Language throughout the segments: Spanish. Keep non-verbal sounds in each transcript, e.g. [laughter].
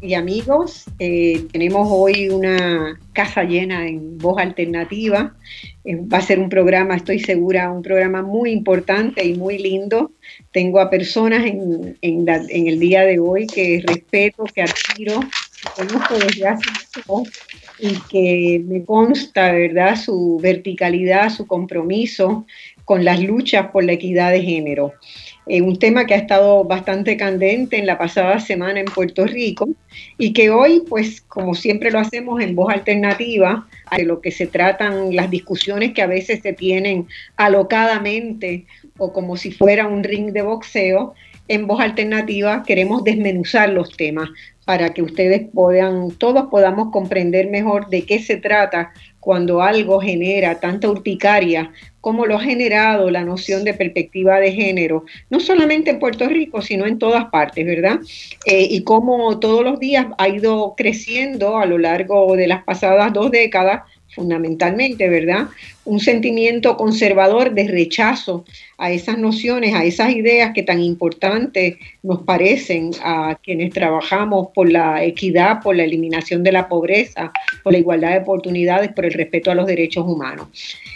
y amigos. Eh, tenemos hoy una casa llena en Voz Alternativa. Eh, va a ser un programa, estoy segura, un programa muy importante y muy lindo. Tengo a personas en, el día de hoy que respeto, que admiro, que conozco desde hace mucho y que me consta, ¿verdad?, su verticalidad, su compromiso con las luchas por la equidad de género. Eh, un tema que ha estado bastante candente en la pasada semana en Puerto Rico y que hoy, pues como siempre lo hacemos en voz alternativa, de lo que se tratan las discusiones que a veces se tienen alocadamente o como si fuera un ring de boxeo, en voz alternativa queremos desmenuzar los temas para que ustedes puedan, todos podamos comprender mejor de qué se trata cuando algo genera tanta urticaria como lo ha generado la noción de perspectiva de género, no solamente en Puerto Rico, sino en todas partes, ¿verdad? Eh, y cómo todos los días ha ido creciendo a lo largo de las pasadas dos décadas fundamentalmente, ¿verdad? Un sentimiento conservador de rechazo a esas nociones, a esas ideas que tan importantes nos parecen a quienes trabajamos por la equidad, por la eliminación de la pobreza, por la igualdad de oportunidades, por el respeto a los derechos humanos.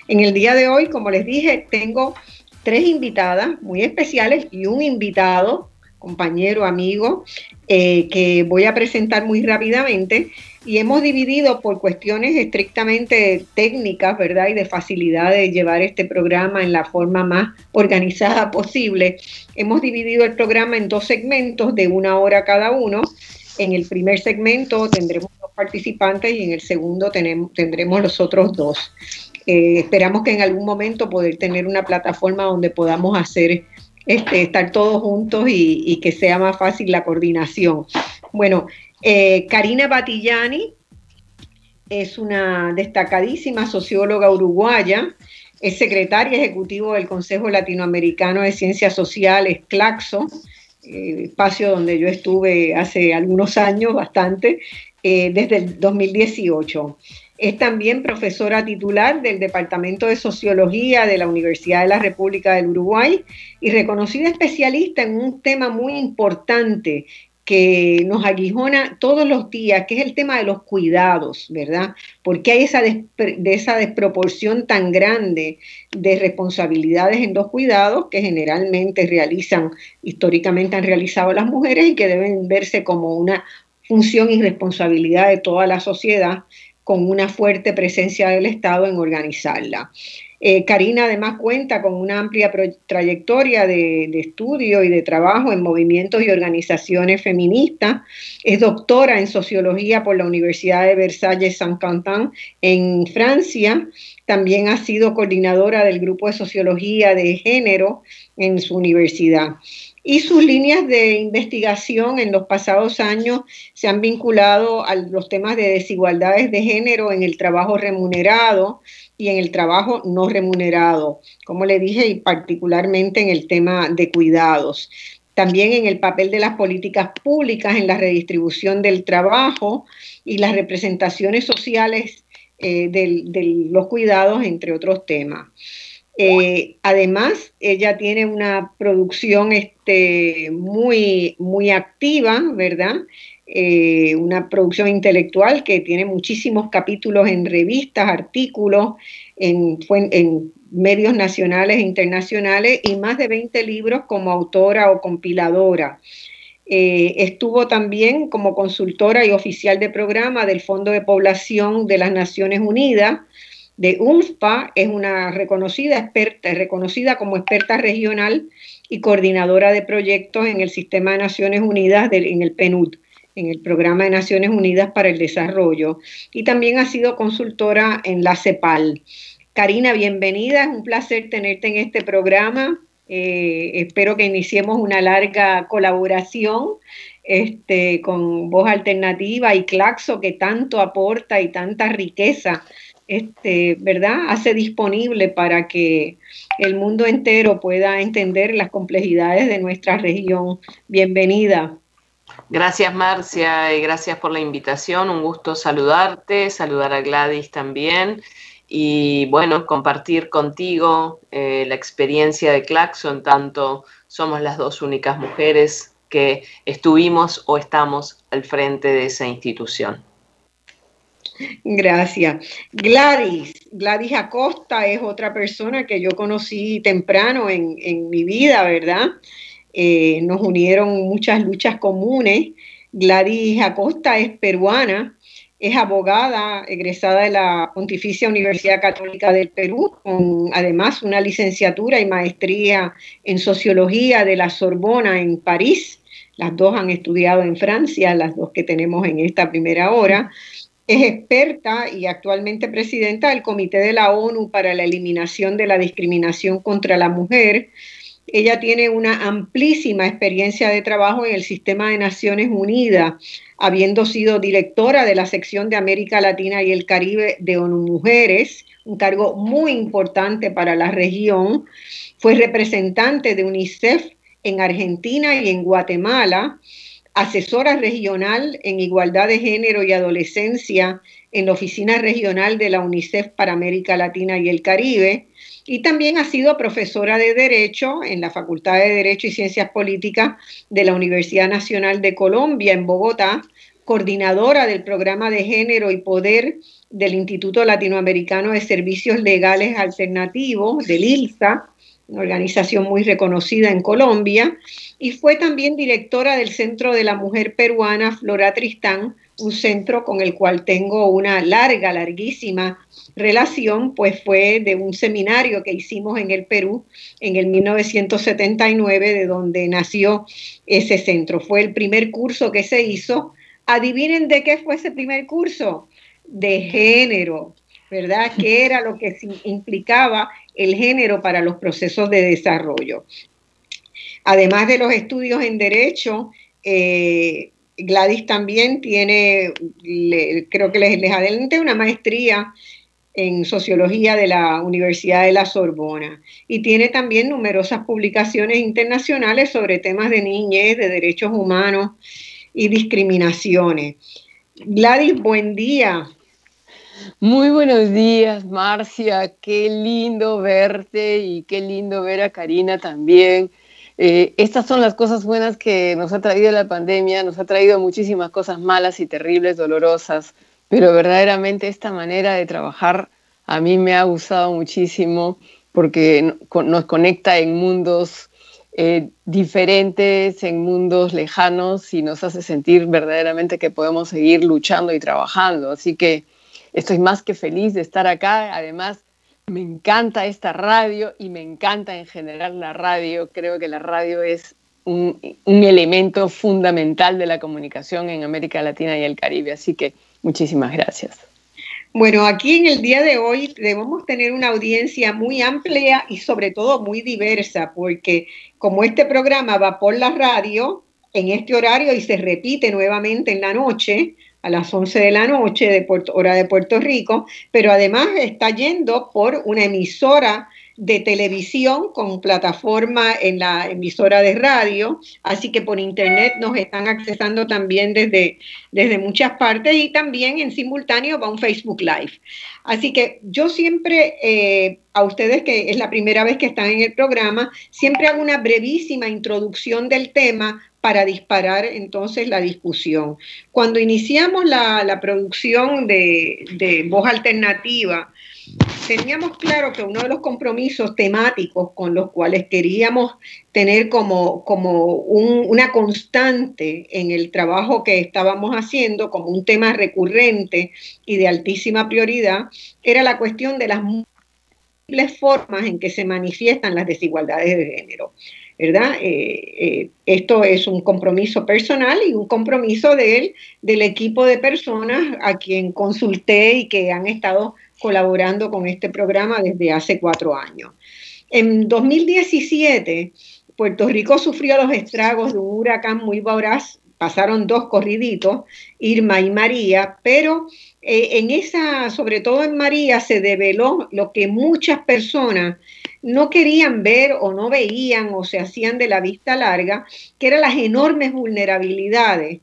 En el día de hoy, como les dije, tengo tres invitadas muy especiales y un invitado compañero, amigo, eh, que voy a presentar muy rápidamente y hemos dividido por cuestiones estrictamente técnicas, ¿verdad? Y de facilidad de llevar este programa en la forma más organizada posible. Hemos dividido el programa en dos segmentos de una hora cada uno. En el primer segmento tendremos dos participantes y en el segundo tendremos los otros dos. Eh, esperamos que en algún momento poder tener una plataforma donde podamos hacer este, estar todos juntos y, que sea más fácil la coordinación. Bueno, eh, Karina Batillani es una destacadísima socióloga uruguaya, es secretaria ejecutiva del Consejo Latinoamericano de Ciencias Sociales, CLACSO, eh, espacio donde yo estuve hace algunos años, bastante, eh, desde el 2018. Es también profesora titular del Departamento de Sociología de la Universidad de la República del Uruguay y reconocida especialista en un tema muy importante que nos aguijona todos los días, que es el tema de los cuidados, ¿verdad? Porque hay esa, de esa desproporción tan grande de responsabilidades en los cuidados que generalmente realizan, históricamente han realizado las mujeres y que deben verse como una función y responsabilidad de toda la sociedad con una fuerte presencia del Estado en organizarla. Eh, Karina además cuenta con una amplia trayectoria de, estudio y de trabajo en movimientos y organizaciones feministas. Es doctora en sociología por la Universidad de Versalles-Saint-Quentin en Francia. También ha sido coordinadora del grupo de sociología de género en su universidad y sus líneas de investigación en los pasados años se han vinculado a los temas de desigualdades de género en el trabajo remunerado y en el trabajo no remunerado, como le dije, y particularmente en el tema de cuidados. También en el papel de las políticas públicas en la redistribución del trabajo y las representaciones sociales eh, de los cuidados, entre otros temas. Eh, además, ella tiene una producción este, muy, muy activa, ¿verdad? Eh, una producción intelectual que tiene muchísimos capítulos en revistas, artículos, en, en, medios nacionales e internacionales y más de 20 libros como autora o compiladora. Eh, estuvo también como consultora y oficial de programa del Fondo de Población de las Naciones Unidas de UNFPA, es una reconocida experta, reconocida como experta regional y coordinadora de proyectos en el Sistema de Naciones Unidas, en el PNUD, en el Programa de Naciones Unidas para el Desarrollo, y también ha sido consultora en la CEPAL. Karina, bienvenida, es un placer tenerte en este programa. Eh, espero que iniciemos una larga colaboración este, con Voz Alternativa y Claxo, que tanto aporta y tanta riqueza este, ¿verdad? Hace disponible para que el mundo entero pueda entender las complejidades de nuestra región. Bienvenida. Gracias Marcia y gracias por la invitación. Un gusto saludarte, saludar a Gladys también y bueno, compartir contigo eh, la experiencia de Claxon, tanto somos las dos únicas mujeres que estuvimos o estamos al frente de esa institución. Gracias. Gladys, Gladys Acosta es otra persona que yo conocí temprano en, en mi vida, ¿verdad? Eh, nos unieron muchas luchas comunes. Gladys Acosta es peruana, es abogada egresada de la Pontificia Universidad Católica del Perú, con además una licenciatura y maestría en sociología de la Sorbona en París. Las dos han estudiado en Francia, las dos que tenemos en esta primera hora. Es experta y actualmente presidenta del Comité de la ONU para la Eliminación de la Discriminación contra la Mujer ella tiene una amplísima experiencia de trabajo en el sistema de Naciones Unidas, habiendo sido directora de la sección de América Latina y el Caribe de ONU Mujeres, un cargo muy importante para la región. Fue representante de UNICEF en Argentina y en Guatemala, asesora regional en igualdad de género y adolescencia en la Oficina Regional de la UNICEF para América Latina y el Caribe y también ha sido profesora de Derecho en la Facultad de Derecho y Ciencias Políticas de la Universidad Nacional de Colombia en Bogotá, coordinadora del programa de género y poder del Instituto Latinoamericano de Servicios Legales Alternativos, del ILSA, una organización muy reconocida en Colombia, y fue también directora del Centro de la Mujer Peruana Flora Tristán, un centro con el cual tengo una larga, larguísima relación, pues fue de un seminario que hicimos en el Perú en el 1979, de donde nació ese centro. Fue el primer curso que se hizo. Adivinen de qué fue ese primer curso. De género, ¿verdad? ¿Qué era lo que implicaba el género para los procesos de desarrollo? Además de los estudios en derecho, eh, Gladys también tiene, creo que les, les adelanté, una maestría en sociología de la Universidad de la Sorbona y tiene también numerosas publicaciones internacionales sobre temas de niñez, de derechos humanos y discriminaciones. Gladys, buen día. Muy buenos días, Marcia. Qué lindo verte y qué lindo ver a Karina también. Eh, estas son las cosas buenas que nos ha traído la pandemia, nos ha traído muchísimas cosas malas y terribles, dolorosas, pero verdaderamente esta manera de trabajar a mí me ha gustado muchísimo porque nos conecta en mundos eh, diferentes, en mundos lejanos y nos hace sentir verdaderamente que podemos seguir luchando y trabajando. Así que estoy más que feliz de estar acá. Además, me encanta esta radio y me encanta en general la radio. Creo que la radio es un, elemento fundamental de la comunicación en América Latina y el Caribe. Así que muchísimas gracias. Bueno, aquí en el día de hoy debemos tener una audiencia muy amplia y sobre todo muy diversa, porque como este programa va por la radio en este horario y se repite nuevamente en la noche, a las 11 de la noche de hora de Puerto Rico, pero además está yendo por una emisora de televisión con plataforma en la emisora de radio, así que por internet nos están accesando también desde, desde muchas partes y también en simultáneo va un Facebook Live. Así que yo siempre, eh, a ustedes que es la primera vez que están en el programa, siempre hago una brevísima introducción del tema para disparar entonces la discusión. Cuando iniciamos la, producción de, de Voz Alternativa, teníamos claro que uno de los compromisos temáticos con los cuales queríamos tener como, como una constante en el trabajo que estábamos haciendo, como un tema recurrente y de altísima prioridad, era la cuestión de las múltiples formas en que se manifiestan las desigualdades de género. ¿verdad? Eh, eh, esto es un compromiso personal y un compromiso del equipo de personas a quien consulté y que han estado colaborando con este programa desde hace cuatro años. En 2017, Puerto Rico sufrió los estragos de un huracán muy voraz pasaron dos corriditos, Irma y María, pero eh, en esa, sobre todo en María, se develó lo que muchas personas no querían ver o no veían o se hacían de la vista larga, que eran las enormes vulnerabilidades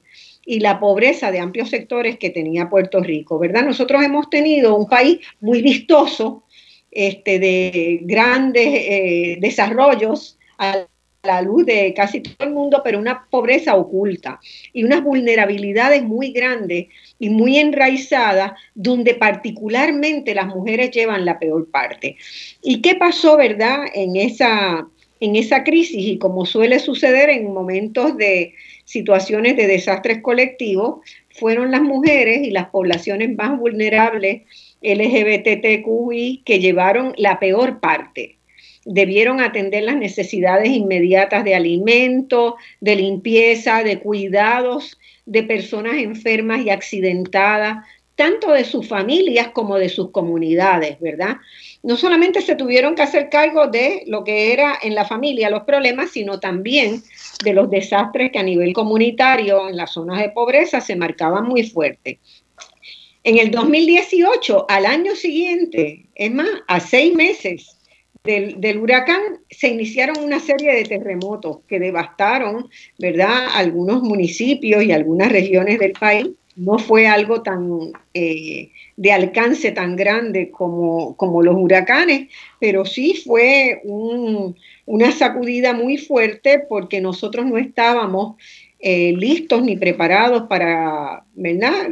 y la pobreza de amplios sectores que tenía Puerto Rico, ¿verdad? Nosotros hemos tenido un país muy vistoso, este, de grandes eh, desarrollos a la luz de casi todo el mundo, pero una pobreza oculta y unas vulnerabilidades muy grandes y muy enraizadas, donde particularmente las mujeres llevan la peor parte. ¿Y qué pasó, verdad, en esa, en esa crisis? Y como suele suceder en momentos de situaciones de desastres colectivos, fueron las mujeres y las poblaciones más vulnerables LGBTQI que llevaron la peor parte. Debieron atender las necesidades inmediatas de alimento, de limpieza, de cuidados de personas enfermas y accidentadas, tanto de sus familias como de sus comunidades, ¿verdad? No solamente se tuvieron que hacer cargo de lo que era en la familia los problemas, sino también de los desastres que a nivel comunitario en las zonas de pobreza se marcaban muy fuerte. En el 2018, al año siguiente, es más, a seis meses del, huracán, se iniciaron una serie de terremotos que devastaron, ¿verdad?, algunos municipios y algunas regiones del país. No fue algo tan eh, de alcance tan grande como, como, los huracanes, pero sí fue una sacudida muy fuerte porque nosotros no estábamos eh, listos ni preparados para, ¿verdad?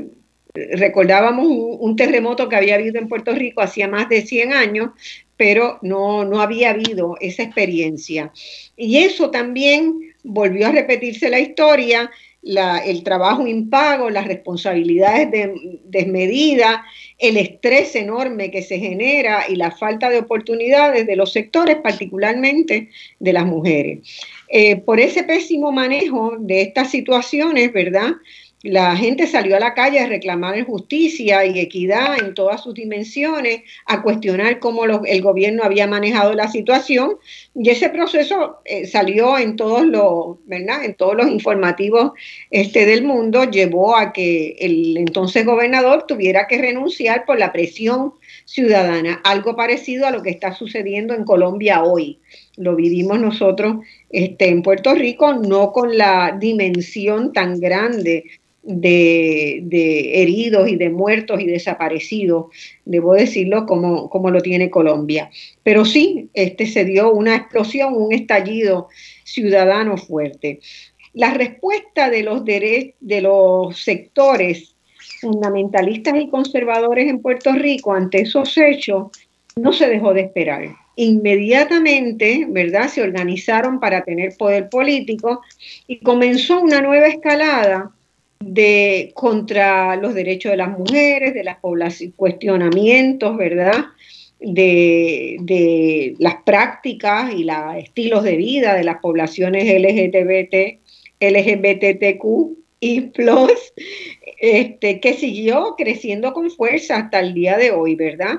recordábamos un, terremoto que había habido en Puerto Rico hacía más de 100 años, pero no, no había habido esa experiencia. Y eso también volvió a repetirse la historia, el trabajo impago, las responsabilidades desmedidas, el estrés enorme que se genera y la falta de oportunidades de los sectores, particularmente de las mujeres. Eh, por ese pésimo manejo de estas situaciones, ¿verdad? La gente salió a la calle a reclamar justicia y equidad en todas sus dimensiones, a cuestionar cómo el gobierno había manejado la situación y ese proceso eh, salió en todos los, ¿verdad? En todos los informativos este del mundo, llevó a que el entonces gobernador tuviera que renunciar por la presión ciudadana, algo parecido a lo que está sucediendo en Colombia hoy. Lo vivimos nosotros este, en Puerto Rico, no con la dimensión tan grande de, heridos y de muertos y desaparecidos, debo decirlo, como, como lo tiene Colombia. Pero sí, este se dio una explosión, un estallido ciudadano fuerte. La respuesta de los, de los sectores fundamentalistas y conservadores en Puerto Rico ante esos hechos no se dejó de esperar. Inmediatamente, ¿verdad? Se organizaron para tener poder político y comenzó una nueva escalada de contra los derechos de las mujeres, de las cuestionamientos, ¿verdad? De, las prácticas y los estilos de vida de las poblaciones LGBT, LGBTQ y plus, este, que siguió creciendo con fuerza hasta el día de hoy, ¿verdad?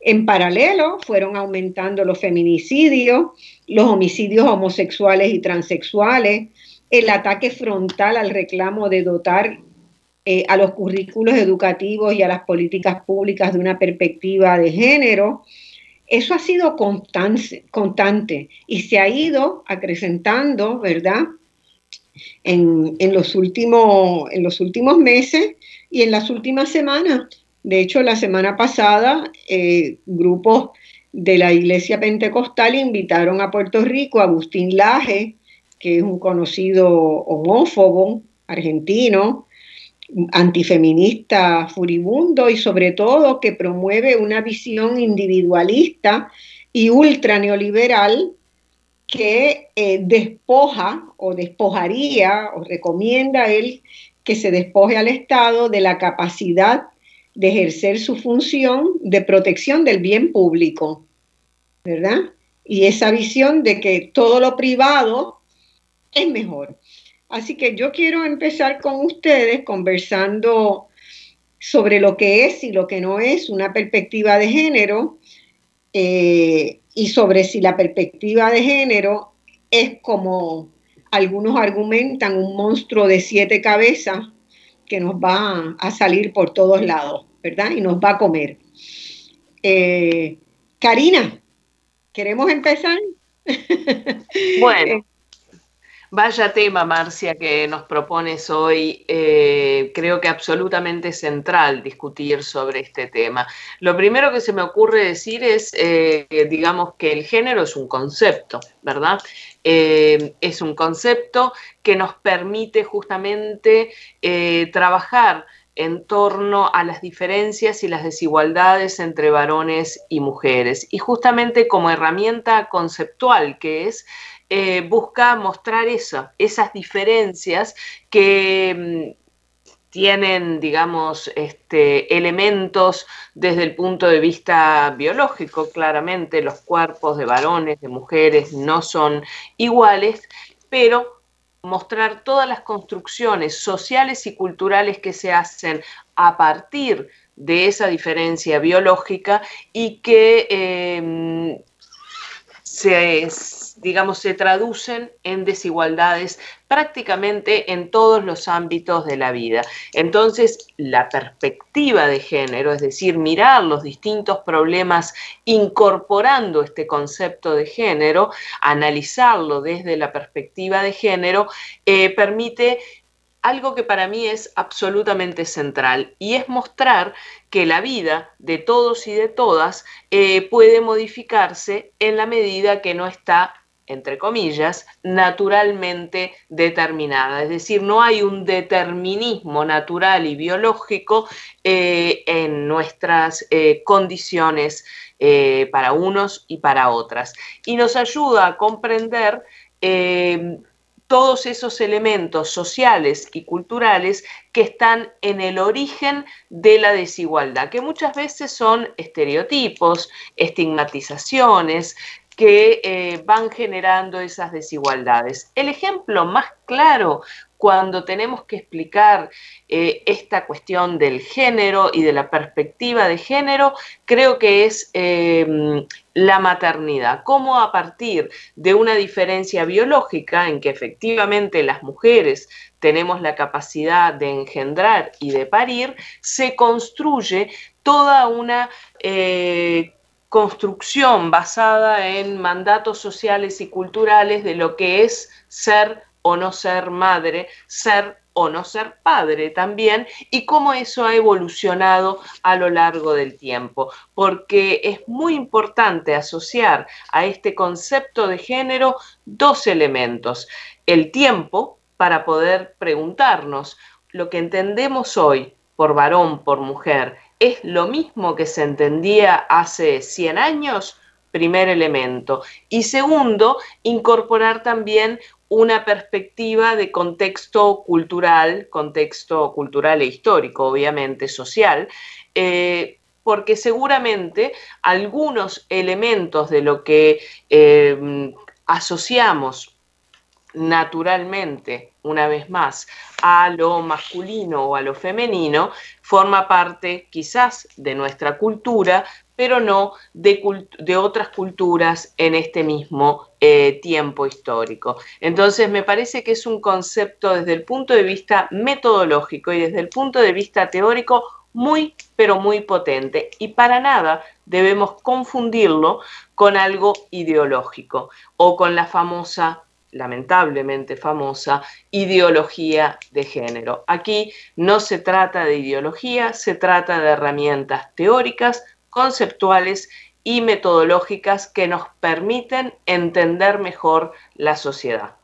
En paralelo fueron aumentando los feminicidios, los homicidios homosexuales y transexuales, el ataque frontal al reclamo de dotar eh, a los currículos educativos y a las políticas públicas de una perspectiva de género. Eso ha sido constante, constante y se ha ido acrecentando, ¿verdad? En, los últimos, en los últimos meses y en las últimas semanas. De hecho, la semana pasada, eh, grupos de la Iglesia Pentecostal invitaron a Puerto Rico a Agustín Laje, que es un conocido homófobo argentino, antifeminista furibundo y sobre todo que promueve una visión individualista y ultra neoliberal que eh, despoja o despojaría o recomienda él que se despoje al Estado de la capacidad de ejercer su función de protección del bien público, ¿verdad? Y esa visión de que todo lo privado es mejor. Así que yo quiero empezar con ustedes conversando sobre lo que es y lo que no es una perspectiva de género eh, y sobre si la perspectiva de género es como algunos argumentan un monstruo de siete cabezas que nos va a salir por todos lados, ¿verdad? Y nos va a comer. Eh, Karina, ¿queremos empezar? Bueno, [laughs] Vaya tema, Marcia, que nos propones hoy. Eh, creo que absolutamente central discutir sobre este tema. Lo primero que se me ocurre decir es, eh, digamos, que el género es un concepto, ¿verdad? Eh, es un concepto que nos permite justamente trabajar en torno a las diferencias y las desigualdades entre varones y mujeres. Y justamente como herramienta conceptual que es, eh, busca mostrar esas diferencias que mm, tienen, digamos, este, elementos desde el punto de vista biológico, claramente los cuerpos de varones, de mujeres no son iguales, pero mostrar todas las construcciones sociales y culturales que se hacen a partir de esa diferencia biológica y que eh, se, digamos, se traducen en desigualdades prácticamente en todos los ámbitos de la vida. Entonces, la perspectiva de género, es decir, mirar los distintos problemas incorporando este concepto de género, analizarlo desde la perspectiva de género, eh, permite algo que para mí es absolutamente central y es mostrar que la vida de todos y de todas eh, puede modificarse en la medida que no está entre comillas, naturalmente determinada. Es decir, no hay un determinismo natural y biológico eh, en nuestras eh, condiciones para unos y para otras. Y nos ayuda a comprender todos esos elementos sociales y culturales que están en el origen de la desigualdad, que muchas veces son estereotipos, estigmatizaciones, que eh, van generando esas desigualdades. El ejemplo más claro cuando tenemos que explicar eh, esta cuestión del género y de la perspectiva de género, creo que es em, la maternidad. Cómo a partir de una diferencia biológica en que efectivamente las mujeres tenemos la capacidad de engendrar y de parir, se construye toda una eh, construcción basada en mandatos sociales y culturales de lo que es ser o no ser madre, ser o no ser padre también, y cómo eso ha evolucionado a lo largo del tiempo, porque es muy importante asociar a este concepto de género dos elementos, el tiempo para poder preguntarnos lo que entendemos hoy por varón, por mujer, es lo mismo que se entendía hace 100 años, primer elemento. Y segundo, incorporar también una perspectiva de contexto cultural, contexto cultural e histórico, obviamente social, eh, porque seguramente algunos elementos de lo que eh, asociamos naturalmente, una vez más, a lo masculino o a lo femenino, forma parte quizás de nuestra cultura, pero no de, otras culturas en este mismo eh, tiempo histórico. Entonces, me parece que es un concepto desde el punto de vista metodológico y desde el punto de vista teórico muy, pero muy potente. Y para nada debemos confundirlo con algo ideológico o con la famosa lamentablemente famosa ideología de género. Aquí no se trata de ideología, se trata de herramientas teóricas conceptuales y metodológicas que nos permiten entender mejor la sociedad.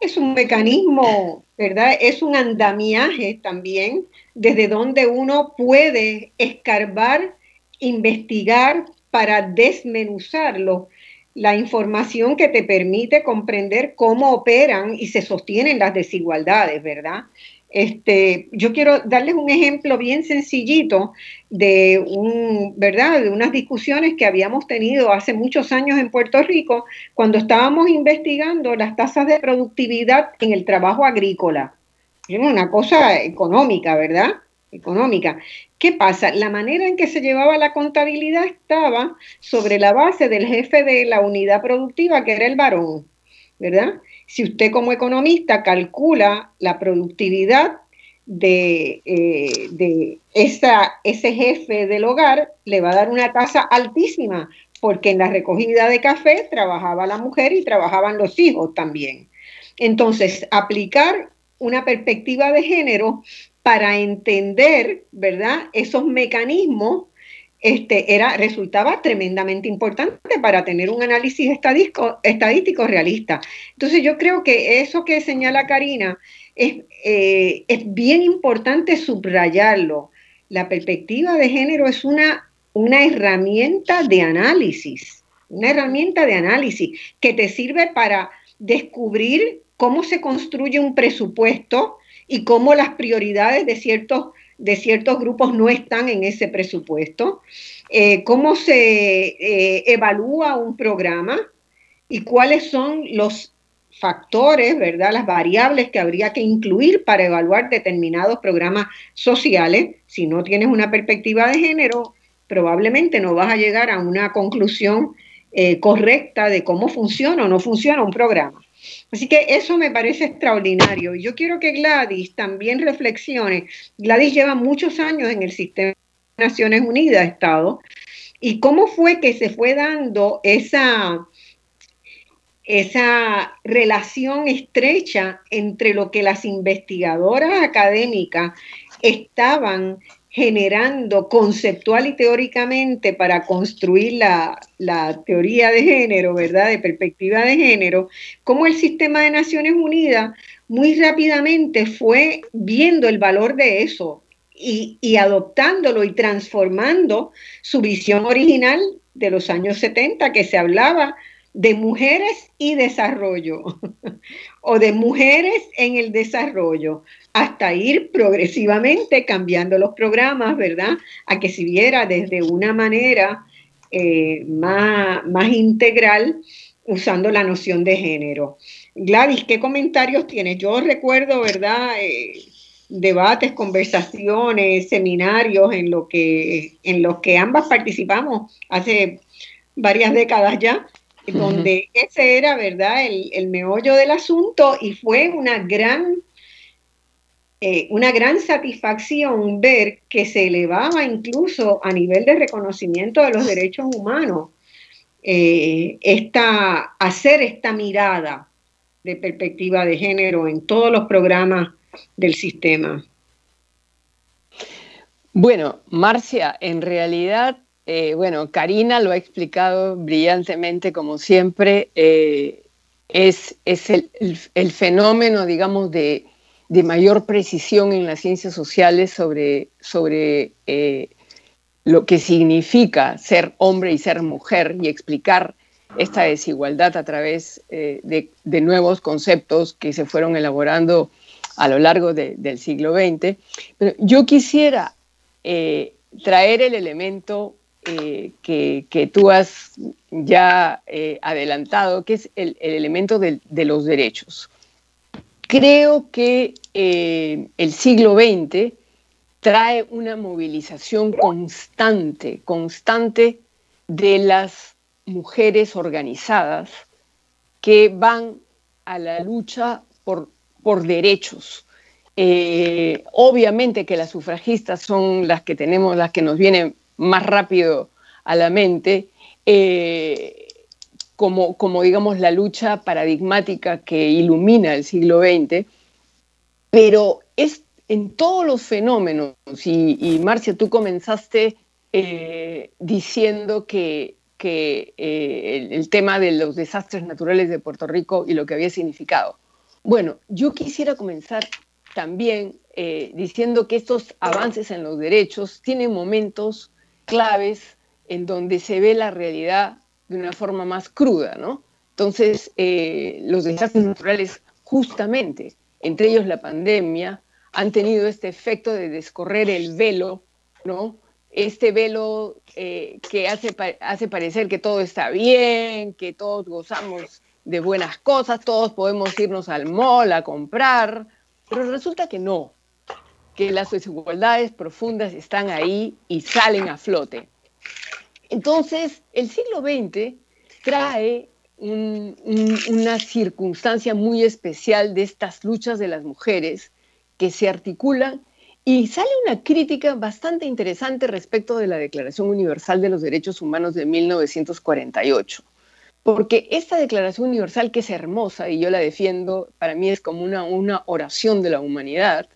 Es un mecanismo, ¿verdad? Es un andamiaje también desde donde uno puede escarbar, investigar para desmenuzarlo, la información que te permite comprender cómo operan y se sostienen las desigualdades, ¿verdad? Este, yo quiero darles un ejemplo bien sencillito de un, ¿verdad? De unas discusiones que habíamos tenido hace muchos años en Puerto Rico cuando estábamos investigando las tasas de productividad en el trabajo agrícola. Una cosa económica, ¿verdad? Económica. ¿Qué pasa? La manera en que se llevaba la contabilidad estaba sobre la base del jefe de la unidad productiva, que era el varón, ¿verdad? si usted como economista calcula la productividad de, eh, de ese jefe del hogar, le va a dar una tasa altísima, porque en la recogida de café trabajaba la mujer y trabajaban los hijos también. Entonces, aplicar una perspectiva de género para entender, ¿verdad?, esos mecanismos este, era, resultaba tremendamente importante para tener un análisis estadístico, estadístico realista. Entonces yo creo que eso que señala Karina es, eh, es bien importante subrayarlo. La perspectiva de género es una, una herramienta de análisis, una herramienta de análisis que te sirve para descubrir cómo se construye un presupuesto y cómo las prioridades de ciertos de ciertos grupos no están en ese presupuesto, eh, cómo se eh, evalúa un programa y cuáles son los factores, ¿verdad? Las variables que habría que incluir para evaluar determinados programas sociales. Si no tienes una perspectiva de género, probablemente no vas a llegar a una conclusión eh, correcta de cómo funciona o no funciona un programa. Así que eso me parece extraordinario. Yo quiero que Gladys también reflexione. Gladys lleva muchos años en el sistema de Naciones Unidas, Estado, y cómo fue que se fue dando esa, esa relación estrecha entre lo que las investigadoras académicas estaban generando conceptual y teóricamente para construir la, teoría de género, ¿verdad? De perspectiva de género, como el sistema de Naciones Unidas muy rápidamente fue viendo el valor de eso y, y adoptándolo y transformando su visión original de los años 70, que se hablaba de mujeres y desarrollo, [laughs] o de mujeres en el desarrollo, hasta ir progresivamente cambiando los programas, ¿verdad? A que se viera desde una manera eh, más, más integral usando la noción de género. Gladys, ¿qué comentarios tienes? Yo recuerdo, ¿verdad? Eh, debates, conversaciones, seminarios en, lo que, en los que ambas participamos hace varias décadas ya, donde ese era, ¿verdad?, el, el, meollo del asunto y fue una gran eh, una gran satisfacción ver que se elevaba incluso a nivel de reconocimiento de los derechos humanos eh, esta, hacer esta mirada de perspectiva de género en todos los programas del sistema. Bueno, Marcia, en realidad, eh, bueno, Karina lo ha explicado brillantemente como siempre, es, es el, el, fenómeno, digamos, de, de mayor precisión en las ciencias sociales sobre, sobre eh, lo que significa ser hombre y ser mujer y explicar esta desigualdad a través eh, de, nuevos conceptos que se fueron elaborando a lo largo del siglo XX. Pero yo quisiera eh, traer el elemento que, tú has ya adelantado, que es el, elemento de los derechos. Creo que eh, el siglo XX trae una movilización constante, constante de las mujeres organizadas que van a la lucha por, derechos. Eh, obviamente que las sufragistas son las que tenemos, las que nos vienen más rápido a la mente. Eh, como, digamos, la lucha paradigmática que ilumina el siglo XX, pero es en todos los fenómenos, y, Marcia, tú comenzaste eh, diciendo que, eh, el, tema de los desastres naturales de Puerto Rico y lo que había significado. Bueno, yo quisiera comenzar también eh, diciendo que estos avances en los derechos tienen momentos claves en donde se ve la realidad de una forma más cruda, ¿no? Entonces, eh, los desastres naturales, justamente, entre ellos la pandemia, han tenido este efecto de descorrer el velo, ¿no? Este velo eh, que hace, hace parecer que todo está bien, que todos gozamos de buenas cosas, todos podemos irnos al mall a comprar, pero resulta que no, que las desigualdades profundas están ahí y salen a flote. Entonces, el siglo XX trae una circunstancia muy especial de estas luchas de las mujeres que se articulan y sale una crítica bastante interesante respecto de la Declaración Universal de los Derechos Humanos de 1948. Porque esta Declaración Universal, que es hermosa y yo la defiendo, para mí es como una, oración de la humanidad,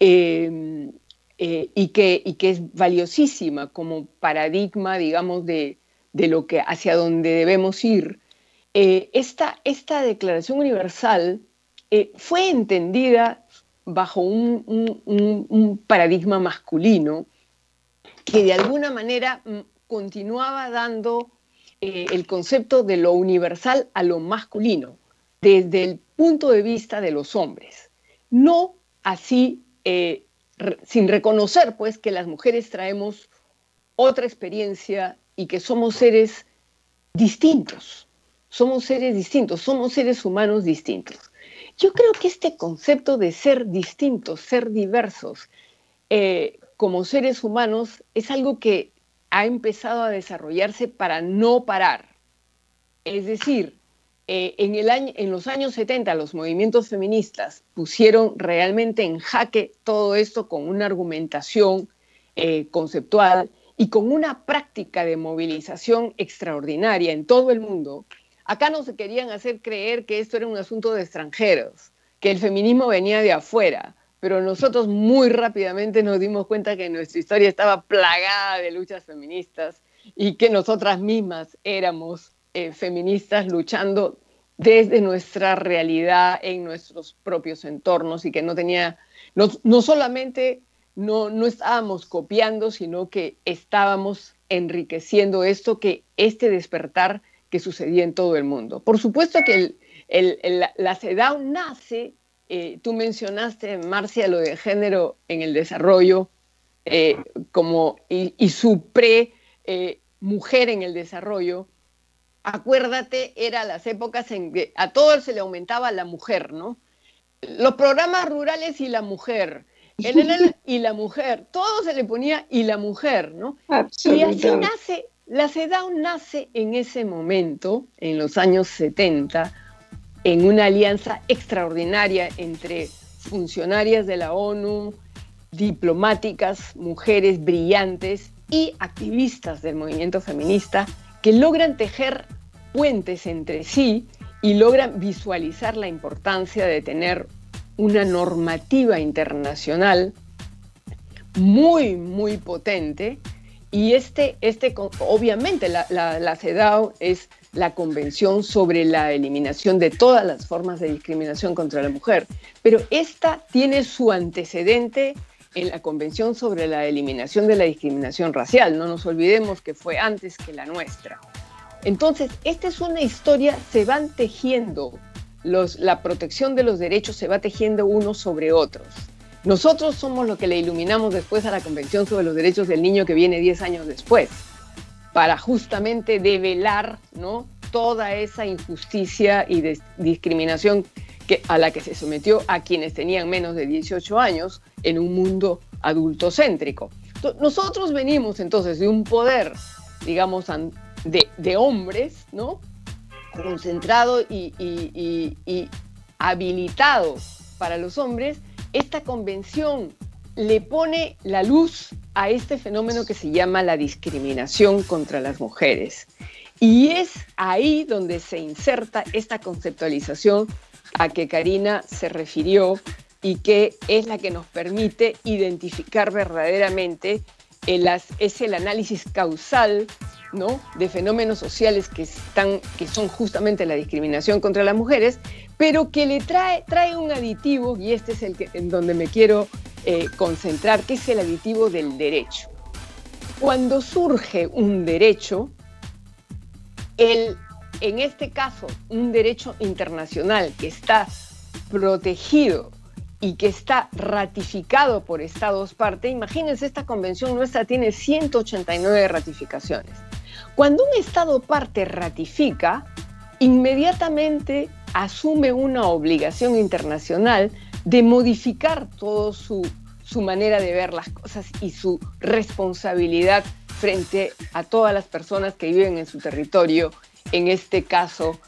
eh, eh, y, que, y que es valiosísima como paradigma, digamos, de, de lo que hacia dónde debemos ir. Eh, esta, esta Declaración Universal fue entendida bajo un, paradigma masculino que de alguna manera mm, continuaba dando eh, el concepto de lo universal a lo masculino desde el punto de vista de los hombres. No así, sin reconocer pues que las mujeres traemos otra experiencia y que somos seres distintos, somos seres distintos, somos seres humanos distintos. Yo creo que este concepto de ser distintos, ser diversos, eh, como seres humanos, es algo que ha empezado a desarrollarse para no parar. Es decir, eh, en, los años 70 los movimientos feministas pusieron realmente en jaque todo esto con una argumentación eh, conceptual y con una práctica de movilización extraordinaria en todo el mundo. Acá no se querían hacer creer que esto era un asunto de extranjeros, que el feminismo venía de afuera, pero nosotros muy rápidamente nos dimos cuenta que nuestra historia estaba plagada de luchas feministas y que nosotras mismas éramos eh, feministas luchando desde nuestra realidad en nuestros propios entornos y que no tenía, no, solamente no, no estábamos copiando, sino que estábamos enriqueciendo esto que este despertar que sucedía en todo el mundo. Por supuesto que la CEDAW nace, eh, tú mencionaste, Marcia, lo de género en el desarrollo, eh, como, y, su pre-mujer en el desarrollo. Acuérdate, era las épocas en que a todos se le aumentaba la mujer, ¿no? Los programas rurales y la mujer, el, [laughs] y la mujer, todo se le ponía y la mujer, ¿no? Y así nace la CEDAW nace en ese momento, en los años 70, en una alianza extraordinaria entre funcionarias de la ONU, diplomáticas, mujeres brillantes y activistas del movimiento feminista que logran tejer puentes entre sí y logran visualizar la importancia de tener una normativa internacional muy, muy potente y este, este obviamente, la, la, CEDAW es la Convención sobre la Eliminación de todas las formas de discriminación contra la mujer, pero esta tiene su antecedente en la Convención sobre la Eliminación de la Discriminación Racial. No nos olvidemos que fue antes que la nuestra. Entonces, esta es una historia, se van tejiendo, la protección de los derechos se va tejiendo unos sobre otros. Nosotros somos los que le iluminamos después a la Convención sobre los Derechos del Niño que viene 10 años después, para justamente develar toda esa injusticia y discriminación a la que se sometió a quienes tenían menos de 18 años en un mundo adultocéntrico. Nosotros venimos entonces de un poder, digamos, de, hombres, ¿no? concentrado y, habilitado para los hombres esta convención le pone la luz a este fenómeno que se llama la discriminación contra las mujeres. Y es ahí donde se inserta esta conceptualización a que Karina se refirió y que es la que nos permite identificar verdaderamente es el análisis causal ¿no? de fenómenos sociales que, están, que son justamente la discriminación contra las mujeres, pero que le trae, trae un aditivo, y este es el que, en donde me quiero eh, concentrar, que es el aditivo del derecho. Cuando surge un derecho, el, en este caso un derecho internacional que está protegido y que está ratificado por Estados parte, imagínense, esta convención nuestra tiene 189 ratificaciones. Cuando un Estado parte ratifica, inmediatamente asume una obligación internacional de modificar toda su, su manera de ver las cosas y su responsabilidad frente a todas las personas que viven en su territorio, en este caso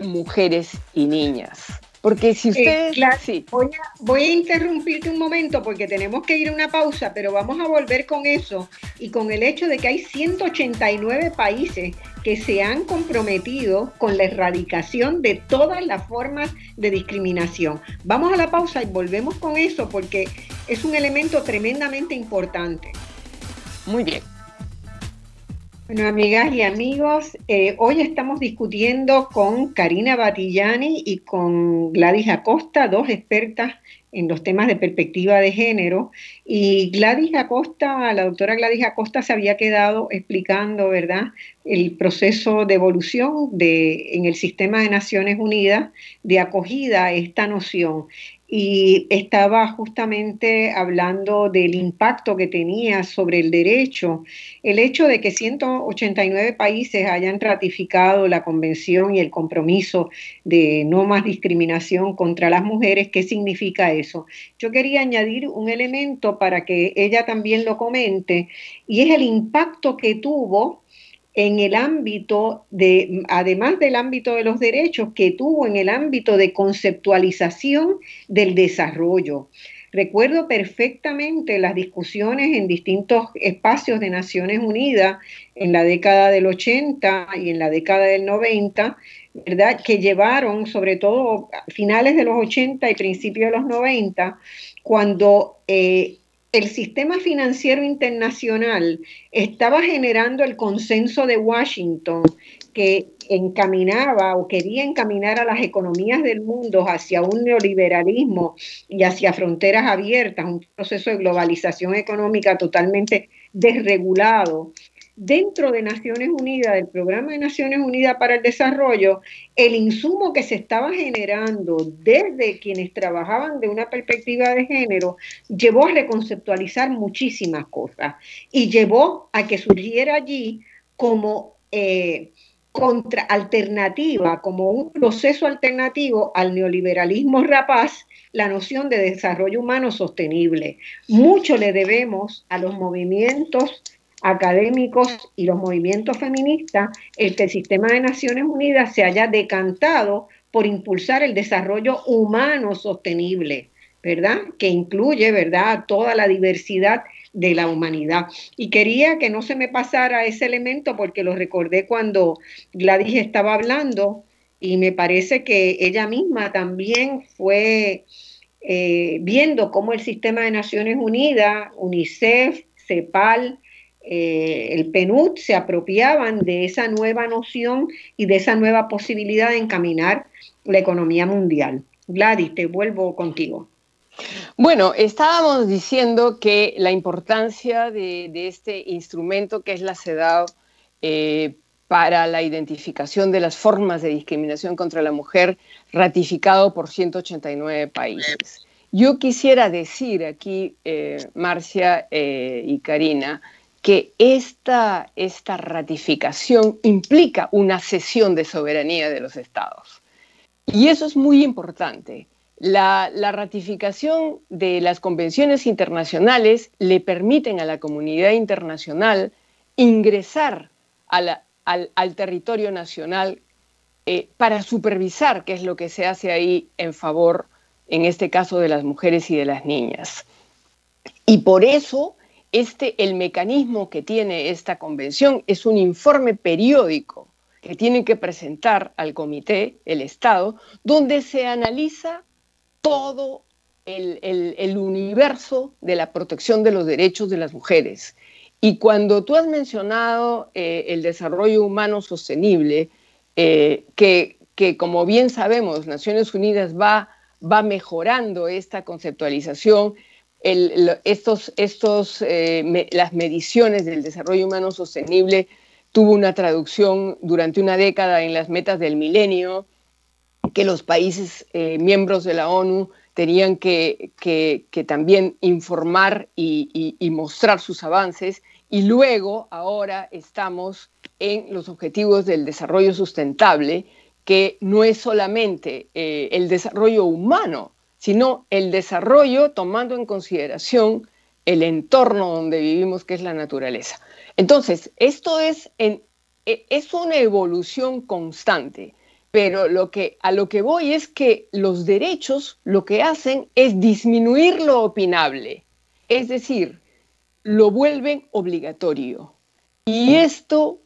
mujeres y niñas. Porque si ustedes... sí. voy, a, interrumpirte un momento porque tenemos que ir a una pausa, pero vamos a volver con eso y con el hecho de que hay 189 países que se han comprometido con la erradicación de todas las formas de discriminación. Vamos a la pausa y volvemos con eso porque es un elemento tremendamente importante. Muy bien. Bueno, amigas y amigos, eh, hoy estamos discutiendo con Karina Batillani y con Gladys Acosta, dos expertas en los temas de perspectiva de género. Y Gladys Acosta, la doctora Gladys Acosta se había quedado explicando, ¿verdad?, el proceso de evolución de, en el sistema de Naciones Unidas de acogida a esta noción y estaba justamente hablando del impacto que tenía sobre el derecho, el hecho de que 189 países hayan ratificado la convención y el compromiso de no más discriminación contra las mujeres, ¿qué significa eso? Yo quería añadir un elemento para que ella también lo comente, y es el impacto que tuvo en el ámbito de, además del ámbito de los derechos, que tuvo en el ámbito de conceptualización del desarrollo. Recuerdo perfectamente las discusiones en distintos espacios de Naciones Unidas en la década del 80 y en la década del 90, ¿verdad? Que llevaron, sobre todo finales de los 80 y principios de los 90, cuando eh, el sistema financiero internacional estaba generando el consenso de Washington que encaminaba o quería encaminar a las economías del mundo hacia un neoliberalismo y hacia fronteras abiertas, un proceso de globalización económica totalmente desregulado dentro de Naciones Unidas, del Programa de Naciones Unidas para el Desarrollo, el insumo que se estaba generando desde quienes trabajaban de una perspectiva de género llevó a reconceptualizar muchísimas cosas y llevó a que surgiera allí como eh, contra alternativa, como un proceso alternativo al neoliberalismo rapaz, la noción de desarrollo humano sostenible. Mucho le debemos a los movimientos académicos y los movimientos feministas el que el sistema de Naciones Unidas se haya decantado por impulsar el desarrollo humano sostenible, ¿verdad? Que incluye, ¿verdad?, toda la diversidad de la humanidad. Y quería que no se me pasara ese elemento porque lo recordé cuando Gladys estaba hablando y me parece que ella misma también fue eh, viendo cómo el sistema de Naciones Unidas, UNICEF, CEPAL, eh, el PNUD se apropiaban de esa nueva noción y de esa nueva posibilidad de encaminar la economía mundial. Gladys, te vuelvo contigo. Bueno, estábamos diciendo que la importancia de, este instrumento que es la CEDAW eh, para la identificación de las formas de discriminación contra la mujer, ratificado por 189 países. Yo quisiera decir aquí, eh, Marcia y Karina, que esta, esta ratificación implica una cesión de soberanía de los estados. Y eso es muy importante. La, ratificación de las convenciones internacionales le permiten a la comunidad internacional ingresar al, territorio nacional eh, para supervisar qué es lo que se hace ahí en favor, en este caso, de las mujeres y de las niñas. Y por eso este, el mecanismo que tiene esta convención es un informe periódico que tiene que presentar al comité, el Estado, donde se analiza todo el, universo de la protección de los derechos de las mujeres. Y cuando tú has mencionado eh, el desarrollo humano sostenible, eh, que, como bien sabemos, Naciones Unidas va, va mejorando esta conceptualización, estos, estos, eh, las mediciones del desarrollo humano sostenible tuvo una traducción durante una década en las metas del milenio, que los países eh, miembros de la ONU tenían que, también informar y, mostrar sus avances. Y luego, ahora estamos en los objetivos del desarrollo sustentable, que no es solamente eh, el desarrollo humano, sino el desarrollo tomando en consideración el entorno donde vivimos, que es la naturaleza. Entonces, esto es, e, es una evolución constante, pero lo que, a lo que voy es que los derechos lo que hacen es disminuir lo opinable, es decir, lo vuelven obligatorio. Y esto,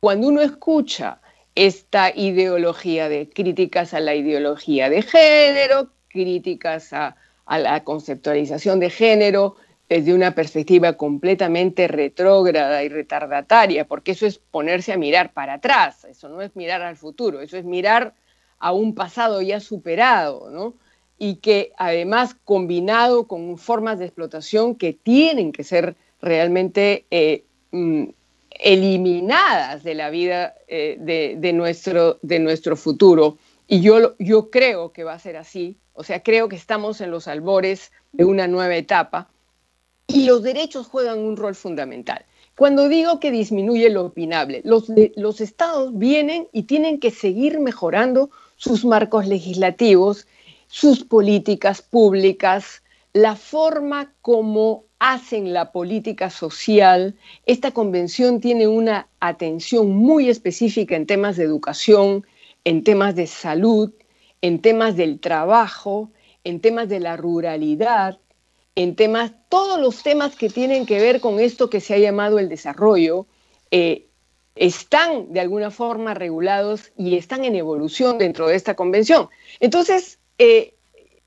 cuando uno escucha esta ideología de críticas a la ideología de género, críticas a, la conceptualización de género, desde una perspectiva completamente retrógrada y retardataria, porque eso es ponerse a mirar para atrás, eso no es mirar al futuro, eso es mirar a un pasado ya superado, ¿no? Y que además combinado con formas de explotación que tienen que ser realmente eh, mm, eliminadas de la vida eh, de, nuestro, de nuestro futuro. Y yo, yo creo que va a ser así, o sea, creo que estamos en los albores de una nueva etapa y los derechos juegan un rol fundamental. Cuando digo que disminuye lo opinable, los, los estados vienen y tienen que seguir mejorando sus marcos legislativos, sus políticas públicas, la forma como hacen la política social. Esta convención tiene una atención muy específica en temas de educación, en temas de salud, en temas del trabajo, en temas de la ruralidad, en temas, todos los temas que tienen que ver con esto que se ha llamado el desarrollo, eh, están de alguna forma regulados y están en evolución dentro de esta convención. Entonces, eh,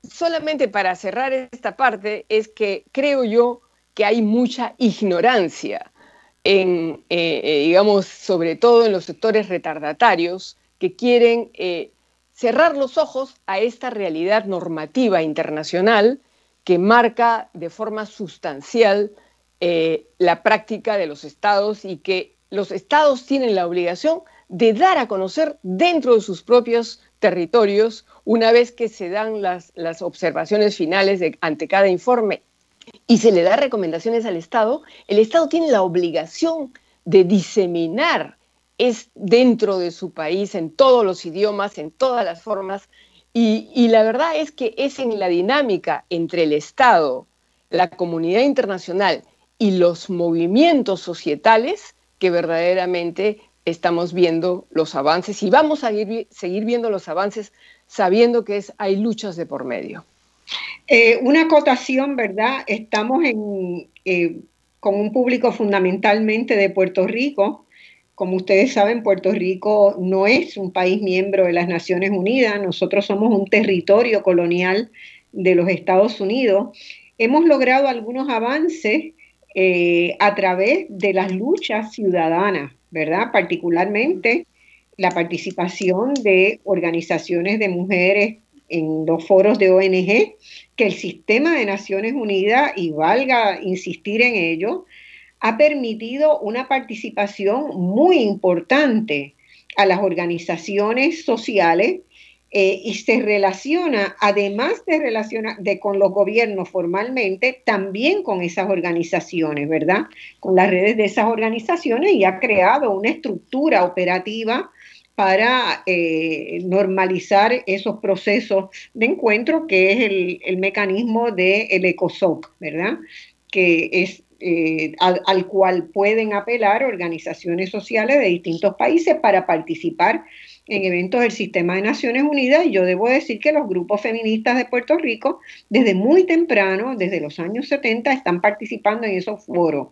solamente para cerrar esta parte, es que creo yo que hay mucha ignorancia en, eh, digamos, sobre todo en los sectores retardatarios que quieren cerrar los ojos a esta realidad normativa internacional que marca de forma sustancial eh, la práctica de los estados y que los estados tienen la obligación de dar a conocer dentro de sus propios territorios una vez que se dan las, las observaciones finales ante cada informe. Y se le da recomendaciones al Estado, el Estado tiene la obligación de diseminar es dentro de su país en todos los idiomas, en todas las formas, y, la verdad es que es en la dinámica entre el Estado, la comunidad internacional y los movimientos societales que verdaderamente estamos viendo los avances y vamos a seguir viendo los avances sabiendo que es, hay luchas de por medio. Eh, una acotación, ¿verdad? Estamos eh, con un público fundamentalmente de Puerto Rico, como ustedes saben, Puerto Rico no es un país miembro de las Naciones Unidas, nosotros somos un territorio colonial de los Estados Unidos. Hemos logrado algunos avances eh, a través de las luchas ciudadanas, ¿verdad? Particularmente la participación de organizaciones de mujeres en los foros de ONG, que el sistema de Naciones Unidas, y valga insistir en ello, ha permitido una participación muy importante a las organizaciones sociales eh, y se relaciona, además de relacionar de, con los gobiernos formalmente, también con esas organizaciones, ¿verdad? Con las redes de esas organizaciones y ha creado una estructura operativa para eh, normalizar esos procesos de encuentro, que es el, el mecanismo del el ECOSOC, ¿verdad? Que es eh, al, cual pueden apelar organizaciones sociales de distintos países para participar en eventos del sistema de Naciones Unidas. Y yo debo decir que los grupos feministas de Puerto Rico, desde muy temprano, desde los años 70, están participando en esos foros.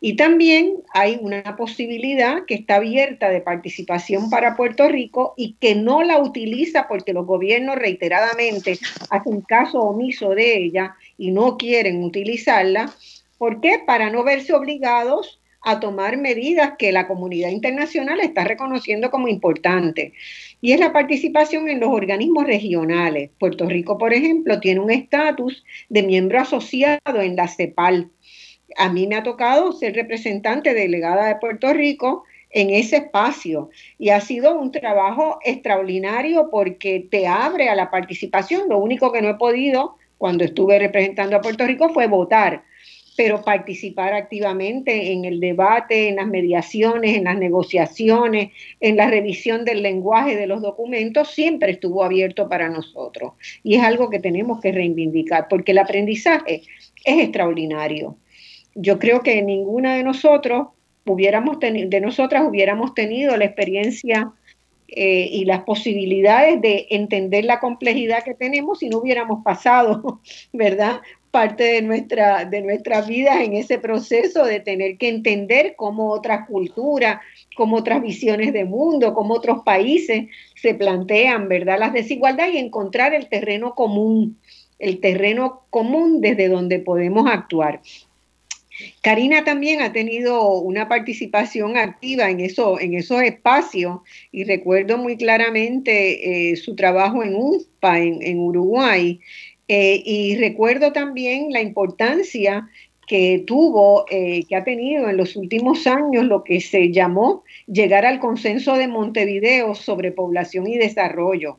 Y también hay una posibilidad que está abierta de participación para Puerto Rico y que no la utiliza porque los gobiernos reiteradamente hacen caso omiso de ella y no quieren utilizarla, ¿Por qué? Para no verse obligados a tomar medidas que la comunidad internacional está reconociendo como importantes. Y es la participación en los organismos regionales. Puerto Rico, por ejemplo, tiene un estatus de miembro asociado en la CEPAL. A mí me ha tocado ser representante delegada de Puerto Rico en ese espacio y ha sido un trabajo extraordinario porque te abre a la participación. Lo único que no he podido cuando estuve representando a Puerto Rico fue votar pero participar activamente en el debate, en las mediaciones, en las negociaciones, en la revisión del lenguaje de los documentos, siempre estuvo abierto para nosotros. Y es algo que tenemos que reivindicar, porque el aprendizaje es extraordinario. Yo creo que ninguna de nosotros hubiéramos tenido, de nosotras hubiéramos tenido la experiencia eh, y las posibilidades de entender la complejidad que tenemos si no hubiéramos pasado, [laughs] ¿verdad? Parte de nuestra, de nuestras vidas en ese proceso de tener que entender cómo otras culturas, cómo otras visiones de mundo, cómo otros países se plantean, ¿verdad? Las desigualdades y encontrar el terreno común, el terreno común desde donde podemos actuar. Karina también ha tenido una participación activa en, eso, en esos espacios y recuerdo muy claramente eh, su trabajo en UNFPA en, Uruguay eh, y recuerdo también la importancia que tuvo, eh, que ha tenido en los últimos años lo que se llamó llegar al consenso de Montevideo sobre población y desarrollo.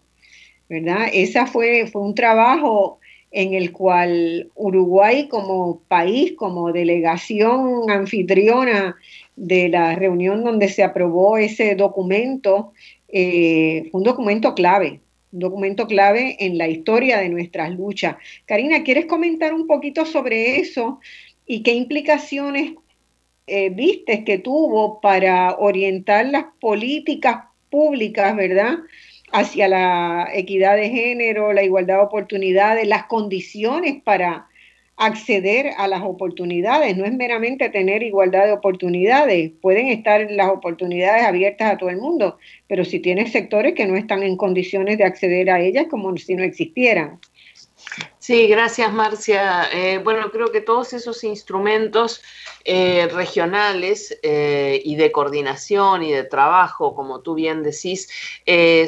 ¿verdad? Esa fue, fue un trabajo en el cual Uruguay como país, como delegación anfitriona de la reunión donde se aprobó ese documento, eh, un documento clave, documento clave en la historia de nuestras luchas. Karina, ¿quieres comentar un poquito sobre eso y qué implicaciones eh, viste que tuvo para orientar las políticas públicas, ¿verdad? hacia la equidad de género, la igualdad de oportunidades, las condiciones para acceder a las oportunidades. No es meramente tener igualdad de oportunidades, pueden estar las oportunidades abiertas a todo el mundo, pero si tienes sectores que no están en condiciones de acceder a ellas como si no existieran. Sí, gracias Marcia. Eh, bueno, creo que todos esos instrumentos eh, regionales eh, y de coordinación y de trabajo, como tú bien decís,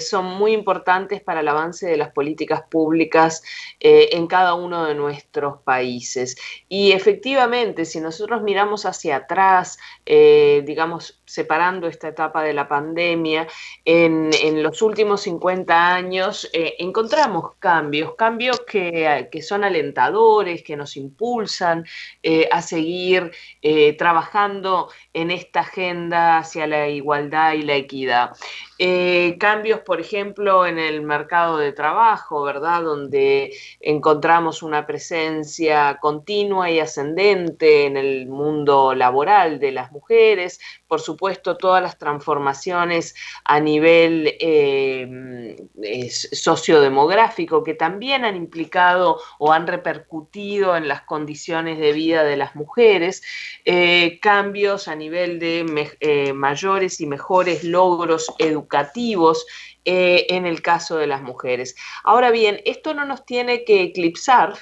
son muy importantes para el avance de las políticas públicas en cada uno de nuestros países. Y efectivamente, si nosotros miramos hacia atrás, digamos, separando esta etapa de la pandemia, en, los últimos 50 años encontramos cambios, cambios que son alentadores, que nos impulsan eh, a seguir eh, trabajando en esta agenda hacia la igualdad y la equidad. Eh, cambios, por ejemplo, en el mercado de trabajo, ¿verdad? Donde encontramos una presencia continua y ascendente en el mundo laboral de las mujeres, por supuesto, todas las transformaciones a nivel eh, sociodemográfico que también han implicado o han repercutido en las condiciones de vida de las mujeres, eh, cambios a nivel de mayores y mejores logros educativos educativos eh, en el caso de las mujeres. Ahora bien, esto no nos tiene que eclipsar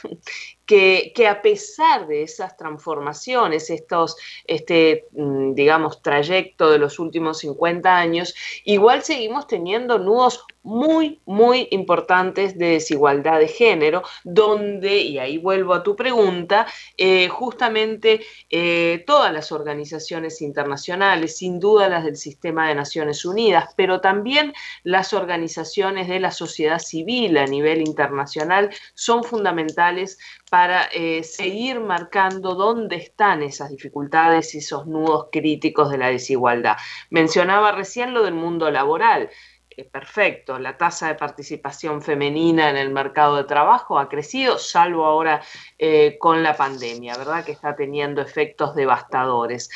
que, a pesar de esas transformaciones, estos, este, mm, digamos, trayecto de los últimos 50 años, igual seguimos teniendo nudos muy, muy importantes de desigualdad de género, donde, y ahí vuelvo a tu pregunta, eh, justamente eh, todas las organizaciones internacionales, sin duda las del sistema de Naciones Unidas, pero también las organizaciones de la sociedad civil a nivel internacional son fundamentales para eh, seguir marcando dónde están esas dificultades y esos nudos críticos de la desigualdad. Mencionaba recién lo del mundo laboral. perfecto, la tasa de participación femenina en el mercado de trabajo ha crecido, salvo ahora eh, con la pandemia, ¿verdad? Que está teniendo efectos devastadores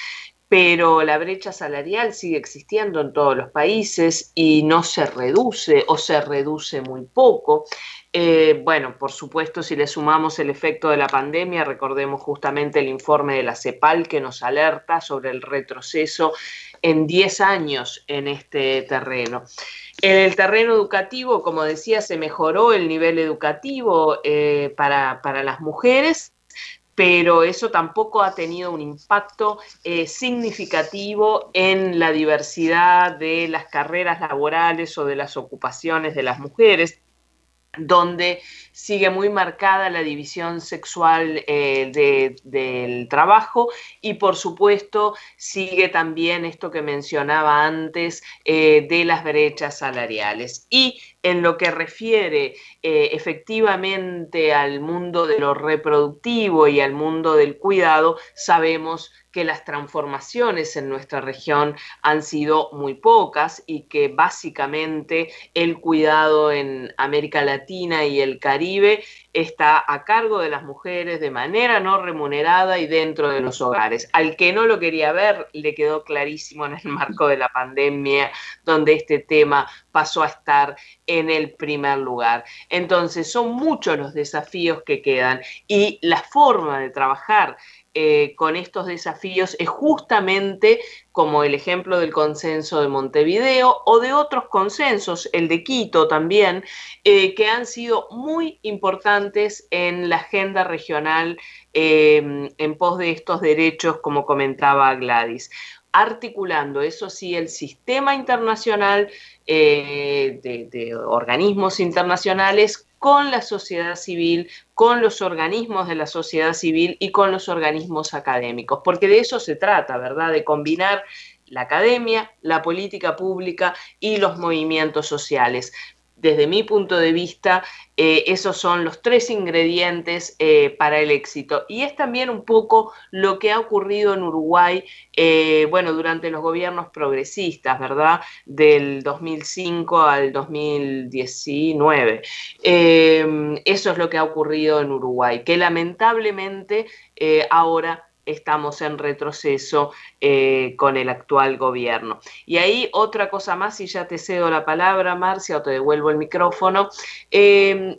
pero la brecha salarial sigue existiendo en todos los países y no se reduce o se reduce muy poco. Eh, bueno, por supuesto, si le sumamos el efecto de la pandemia, recordemos justamente el informe de la CEPAL que nos alerta sobre el retroceso en 10 años en este terreno. En el terreno educativo, como decía, se mejoró el nivel educativo eh, para, las mujeres, pero eso tampoco ha tenido un impacto eh, significativo en la diversidad de las carreras laborales o de las ocupaciones de las mujeres donde sigue muy marcada la división sexual eh, del trabajo y por supuesto sigue también esto que mencionaba antes eh, de las brechas salariales. Y en lo que refiere eh, efectivamente al mundo de lo reproductivo y al mundo del cuidado, sabemos que las transformaciones en nuestra región han sido muy pocas y que básicamente el cuidado en América Latina y el Caribe está a cargo de las mujeres de manera no remunerada y dentro de los hogares. Al que no lo quería ver, le quedó clarísimo en el marco de la pandemia, donde este tema pasó a estar en el primer lugar. Entonces, son muchos los desafíos que quedan y la forma de trabajar eh, con estos desafíos es justamente como el ejemplo del consenso de Montevideo o de otros consensos, el de Quito también, eh, que han sido muy importantes en la agenda regional eh, en pos de estos derechos, como comentaba Gladys. Articulando, eso sí, el sistema internacional de, organismos internacionales con la sociedad civil, con los organismos de la sociedad civil y con los organismos académicos, porque de eso se trata, ¿verdad? De combinar la academia, la política pública y los movimientos sociales desde mi punto de vista, eh, esos son los tres ingredientes eh, para el éxito. Y es también un poco lo que ha ocurrido en Uruguay, eh, bueno, durante los gobiernos progresistas, ¿verdad? Del 2005 al 2019. eso es lo que ha ocurrido en Uruguay, que lamentablemente ahora estamos en retroceso eh, con el actual gobierno. Y ahí otra cosa más, y ya te cedo la palabra, Marcia, o te devuelvo el micrófono. Em,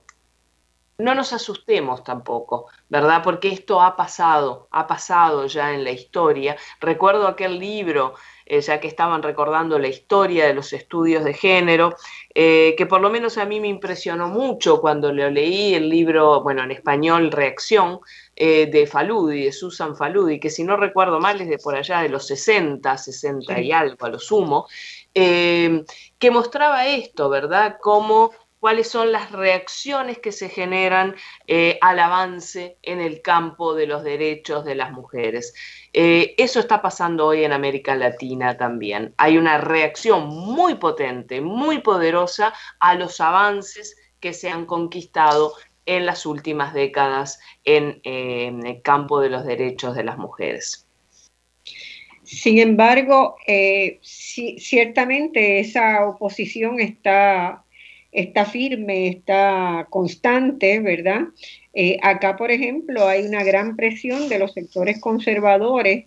no nos asustemos tampoco, ¿verdad? Porque esto ha pasado, ha pasado ya en la historia. Recuerdo aquel libro, eh, ya que estaban recordando la historia de los estudios de género, eh, que por lo menos a mí me impresionó mucho cuando lo leí, el libro, bueno, en español, Reacción, eh, de Faludi, de Susan Faludi, que si no recuerdo mal es de por allá de los 60, 60 y algo a lo sumo, eh, que mostraba esto, ¿verdad? Cómo cuáles son las reacciones que se generan eh, al avance en el campo de los derechos de las mujeres. eso está pasando hoy en América Latina también. Hay una reacción muy potente, muy poderosa a los avances que se han conquistado en las últimas décadas en, el campo de los derechos de las mujeres. Sin embargo, eh, ciertamente esa oposición está, está firme, está constante, ¿verdad? Eh, acá, por ejemplo, hay una gran presión de los sectores conservadores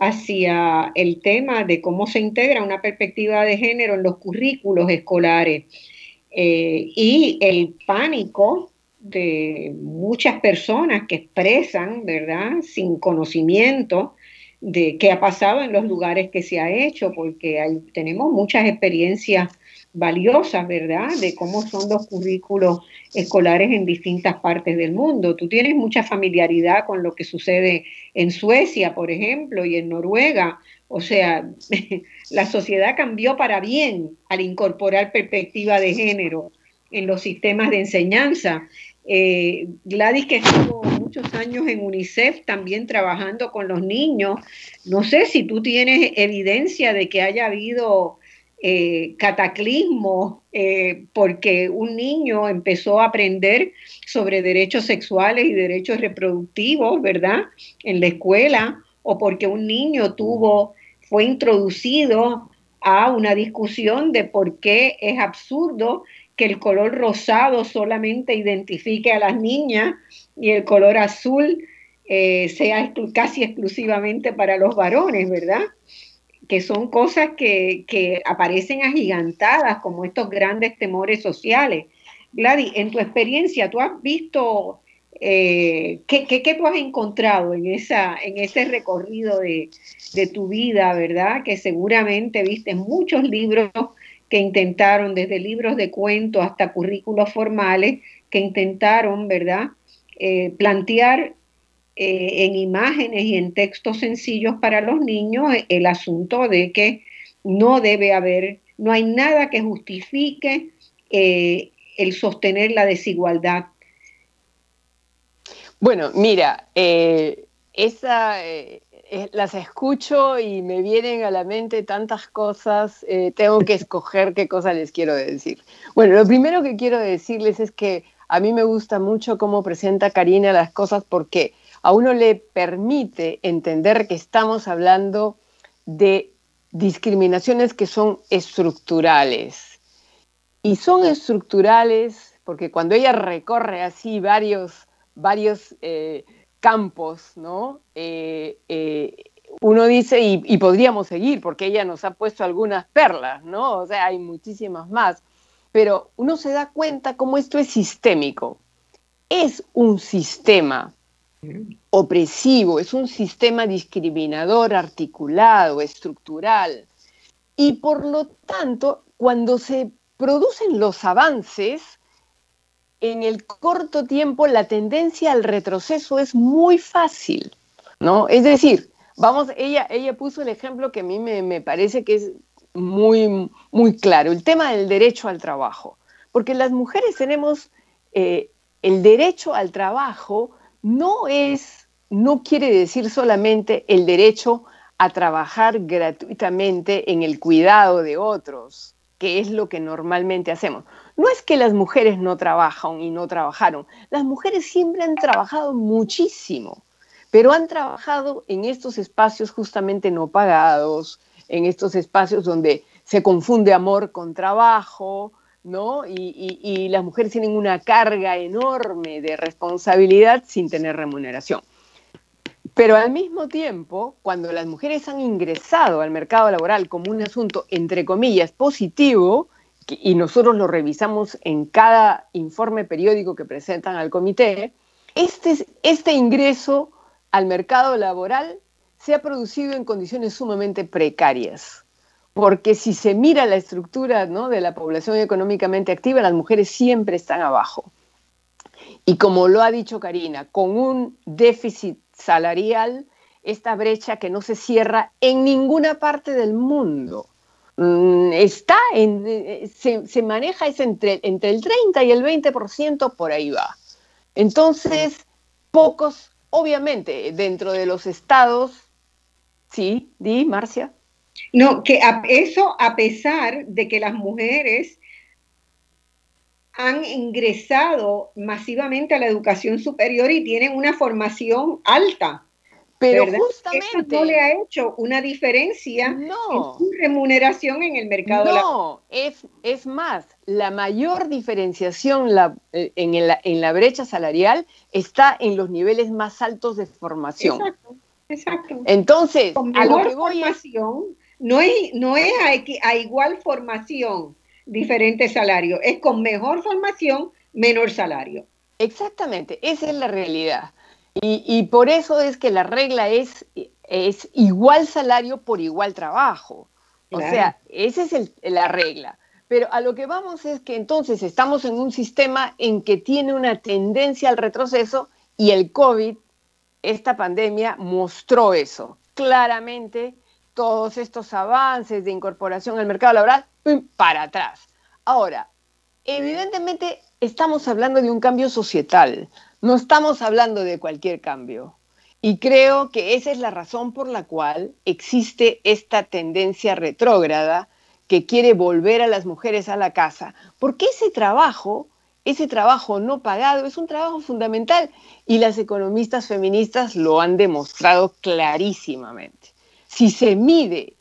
hacia el tema de cómo se integra una perspectiva de género en los currículos escolares. Eh, y el pánico de muchas personas que expresan, ¿verdad?, sin conocimiento de qué ha pasado en los lugares que se ha hecho, porque tenemos muchas experiencias valiosas, ¿verdad?, de cómo son los currículos escolares en distintas partes del mundo. Tú tienes mucha familiaridad con lo que sucede en Suecia, por ejemplo, y en Noruega. O sea, [laughs] la sociedad cambió para bien al incorporar perspectiva de género en los sistemas de enseñanza eh, Gladys, que estuvo muchos años en UNICEF también trabajando con los niños, no sé si tú tienes evidencia de que haya habido eh, cataclismo eh, porque un niño empezó a aprender sobre derechos sexuales y derechos reproductivos, ¿verdad? En la escuela, o porque un niño tuvo, fue introducido a una discusión de por qué es absurdo que el color rosado solamente identifique a las niñas y el color azul eh, sea casi exclusivamente para los varones, ¿verdad? Que son cosas que, aparecen agigantadas como estos grandes temores sociales. Gladys, en tu experiencia, ¿tú has visto eh, ¿qué, qué, tú has encontrado en, esa, en ese recorrido de, de, tu vida, verdad? Que seguramente viste muchos libros que intentaron, desde libros de cuentos hasta currículos formales, que intentaron, ¿verdad?, eh, plantear eh, en imágenes y en textos sencillos para los niños el asunto de que no debe haber, no hay nada que justifique eh, el sostener la desigualdad. Bueno, mira, esa, eh, las escucho y me vienen a la mente tantas cosas, eh, tengo que escoger qué cosa les quiero decir. Bueno, lo primero que quiero decirles es que a mí me gusta mucho cómo presenta Karina las cosas porque a uno le permite entender que estamos hablando de discriminaciones que son estructurales. Y son estructurales porque cuando ella recorre así varios, varios eh, campos, ¿no? Eh, eh, uno dice, y, podríamos seguir, porque ella nos ha puesto algunas perlas, ¿no? O sea, hay muchísimas más, pero uno se da cuenta cómo esto es sistémico. Es un sistema opresivo, es un sistema discriminador, articulado, estructural. Y por lo tanto, cuando se producen los avances, en el corto tiempo la tendencia al retroceso es muy fácil, ¿no? Es decir, vamos, ella, ella puso el ejemplo que a mí me, parece que es muy, muy claro, el tema del derecho al trabajo, porque las mujeres tenemos eh, el derecho al trabajo no es, no quiere decir solamente el derecho a trabajar gratuitamente en el cuidado de otros, que es lo que normalmente hacemos. No es que las mujeres no trabajan y no trabajaron, las mujeres siempre han trabajado muchísimo, pero han trabajado en estos espacios justamente no pagados, en estos espacios donde se confunde amor con trabajo, ¿no? Y, las mujeres tienen una carga enorme de responsabilidad sin tener remuneración. Pero al mismo tiempo, cuando las mujeres han ingresado al mercado laboral como un asunto, entre comillas, positivo, y nosotros lo revisamos en cada informe periódico que presentan al comité, este, este ingreso al mercado laboral se ha producido en condiciones sumamente precarias. Porque si se mira la estructura de la población económicamente activa, las mujeres siempre están abajo. Y como lo ha dicho Karina, con un déficit salarial, esta brecha que no se cierra en ninguna parte del mundo. Mm, está en, eh, se, maneja es entre, entre el 30 y el 20%, por ahí va. Entonces, pocos, obviamente, dentro de los estados, sí, di, Marcia. No, que eso a pesar de que las mujeres han ingresado masivamente a la educación superior y tienen una formación alta. Pero justamente. Eso no le ha hecho una diferencia en su remuneración en el mercado no, No, es, es más, la mayor diferenciación la, eh, en, en, la brecha salarial está en los niveles más altos de formación. Exacto, exacto. Entonces, a lo que voy formación, no es, no es a, a igual formación diferente salario, es con mejor formación, menor salario. Exactamente, esa es la realidad. Y, por eso es que la regla es, es igual salario por igual trabajo. O sea, esa es la regla. Pero a lo que vamos es que entonces estamos en un sistema en que tiene una tendencia al retroceso y el COVID, esta pandemia, mostró eso. Claramente, todos estos avances de incorporación al mercado laboral, para atrás. Ahora, evidentemente estamos hablando de un cambio societal. No estamos hablando de cualquier cambio. Y creo que esa es la razón por la cual existe esta tendencia retrógrada que quiere volver a las mujeres a la casa, porque ese trabajo, ese trabajo no pagado, es un trabajo fundamental y las economistas feministas lo han demostrado clarísimamente. Si se mide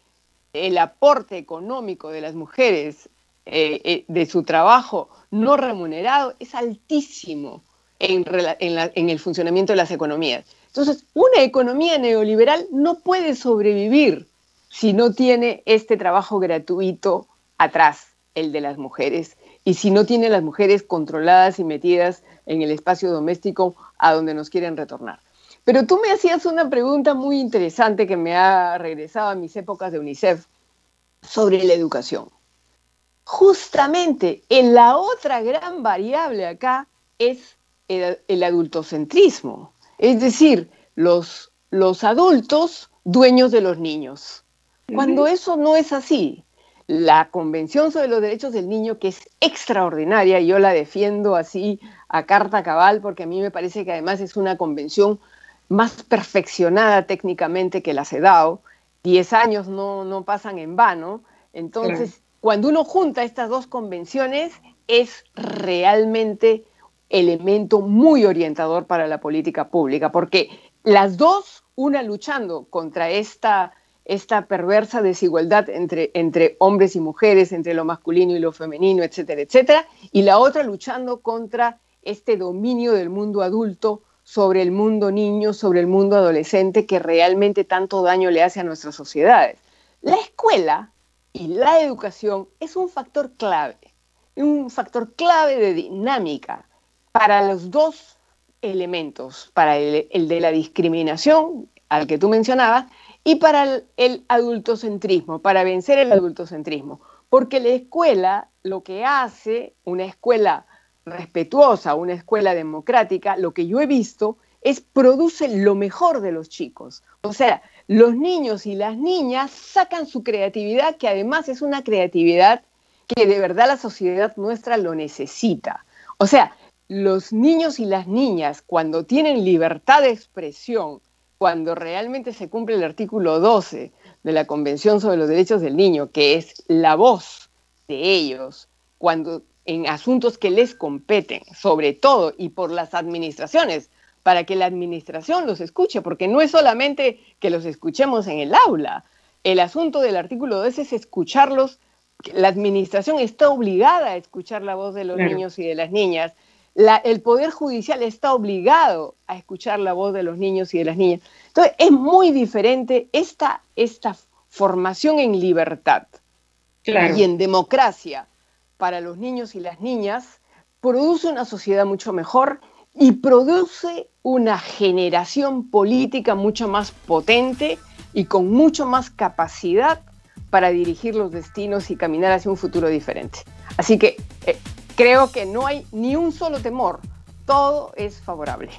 el aporte económico de las mujeres eh, eh, de su trabajo no remunerado, es altísimo en, el funcionamiento de las economías. Entonces, una economía neoliberal no puede sobrevivir si no tiene este trabajo gratuito atrás, el de las mujeres, y si no tiene las mujeres controladas y metidas en el espacio doméstico a donde nos quieren retornar. Pero tú me hacías una pregunta muy interesante que me ha regresado a mis épocas de UNICEF sobre la educación. Justamente en la otra gran variable acá es el, adultocentrismo, es decir, los, los adultos dueños de los niños. Cuando eso no es así, la Convención sobre los Derechos del Niño, que es extraordinaria, yo la defiendo así a carta cabal, porque a mí me parece que además es una convención más perfeccionada técnicamente que la CEDAW. Diez años no, no pasan en vano. Entonces, cuando uno junta estas dos convenciones, es realmente elemento muy orientador para la política pública, porque las dos, una luchando contra esta, esta perversa desigualdad entre, entre hombres y mujeres, entre lo masculino y lo femenino, etcétera, etcétera, y la otra luchando contra este dominio del mundo adulto sobre el mundo niño, sobre el mundo adolescente, que realmente tanto daño le hace a nuestras sociedades. La escuela y la educación es un factor clave, un factor clave de dinámica para los dos elementos, para el, de la discriminación, al que tú mencionabas, y para el, el adultocentrismo, para vencer el adultocentrismo. Porque la escuela lo que hace, una escuela respetuosa, una escuela democrática, lo que yo he visto es produce lo mejor de los chicos. O sea, los niños y las niñas sacan su creatividad, que además es una creatividad que de verdad la sociedad nuestra lo necesita. O sea, los niños y las niñas, cuando tienen libertad de expresión, cuando realmente se cumple el artículo 12 de la Convención sobre los Derechos del Niño, que es la voz de ellos, cuando en asuntos que les competen, sobre todo y por las administraciones, para que la administración los escuche, porque no es solamente que los escuchemos en el aula. El asunto del artículo 2 es escucharlos. La administración está obligada a escuchar la voz de los niños y de las niñas. El Poder Judicial está obligado a escuchar la voz de los niños y de las niñas. Entonces, es muy diferente esta, esta formación en libertad y en democracia para los niños y las niñas produce una sociedad mucho mejor y produce una generación política mucho más potente y con mucho más capacidad para dirigir los destinos y caminar hacia un futuro diferente. Así que eh, creo que no hay ni un solo temor, todo es favorable.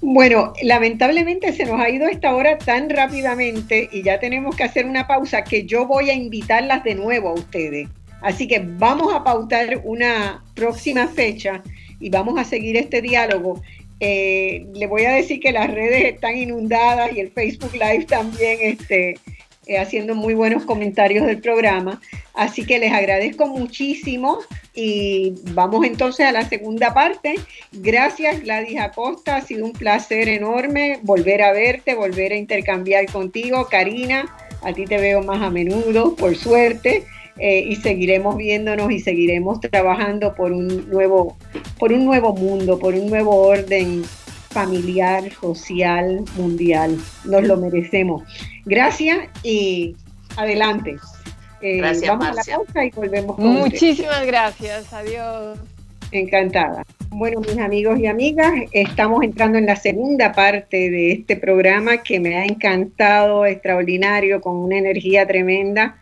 Bueno, lamentablemente se nos ha ido esta hora tan rápidamente y ya tenemos que hacer una pausa que yo voy a invitarlas de nuevo a ustedes. Así que vamos a pautar una próxima fecha y vamos a seguir este diálogo. Eh, le voy a decir que las redes están inundadas y el Facebook Live también este, eh, haciendo muy buenos comentarios del programa. Así que les agradezco muchísimo y vamos entonces a la segunda parte. Gracias Gladys Acosta, ha sido un placer enorme volver a verte, volver a intercambiar contigo. Karina, a ti te veo más a menudo, por suerte. Eh, y seguiremos viéndonos y seguiremos trabajando por un nuevo, por un nuevo mundo, por un nuevo orden familiar, social, mundial. Nos lo merecemos. Gracias y adelante. Eh, gracias, vamos a la pausa y volvemos con Muchísimas gracias. Adiós. Encantada. Bueno, mis amigos y amigas, estamos entrando en la segunda parte de este programa que me ha encantado, extraordinario, con una energía tremenda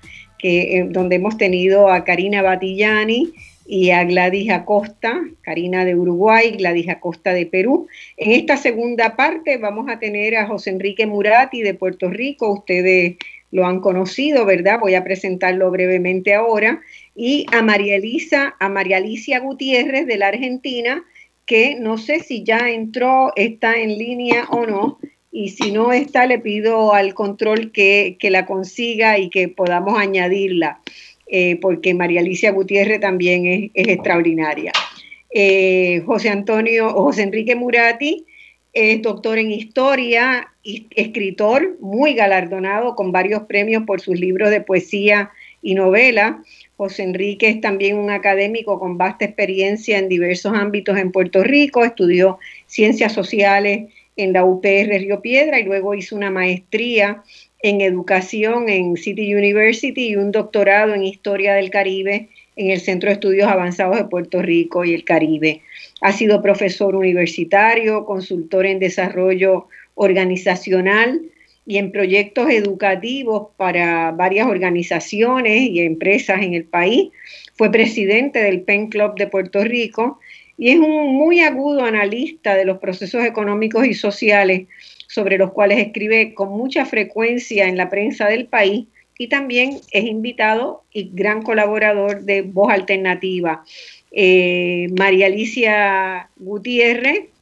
eh, donde hemos tenido a Karina Batillani y a Gladys Acosta, Karina de Uruguay, Gladys Acosta de Perú. En esta segunda parte vamos a tener a José Enrique Murati de Puerto Rico, ustedes lo han conocido, ¿verdad? Voy a presentarlo brevemente ahora. Y a María Elisa, a María Alicia Gutiérrez de la Argentina, que no sé si ya entró, está en línea o no, y si no está, le pido al control que, la consiga y que podamos añadirla, eh, porque María Alicia Gutiérrez también es, extraordinaria. Eh, José Antonio, José Enrique Murati es doctor en historia y escritor, muy galardonado con varios premios por sus libros de poesía y novela. José Enrique es también un académico con vasta experiencia en diversos ámbitos en Puerto Rico, estudió ciencias sociales en la UPR Río Piedra y luego hizo una maestría en educación en City University y un doctorado en historia del Caribe en el Centro de Estudios Avanzados de Puerto Rico y el Caribe. Ha sido profesor universitario, consultor en desarrollo organizacional y en proyectos educativos para varias organizaciones y empresas en el país. Fue presidente del Pen Club de Puerto Rico y es un muy agudo analista de los procesos económicos y sociales sobre los cuales escribe con mucha frecuencia en la prensa del país y también es invitado y gran colaborador de Voz Alternativa. Eh, María Alicia Gutiérrez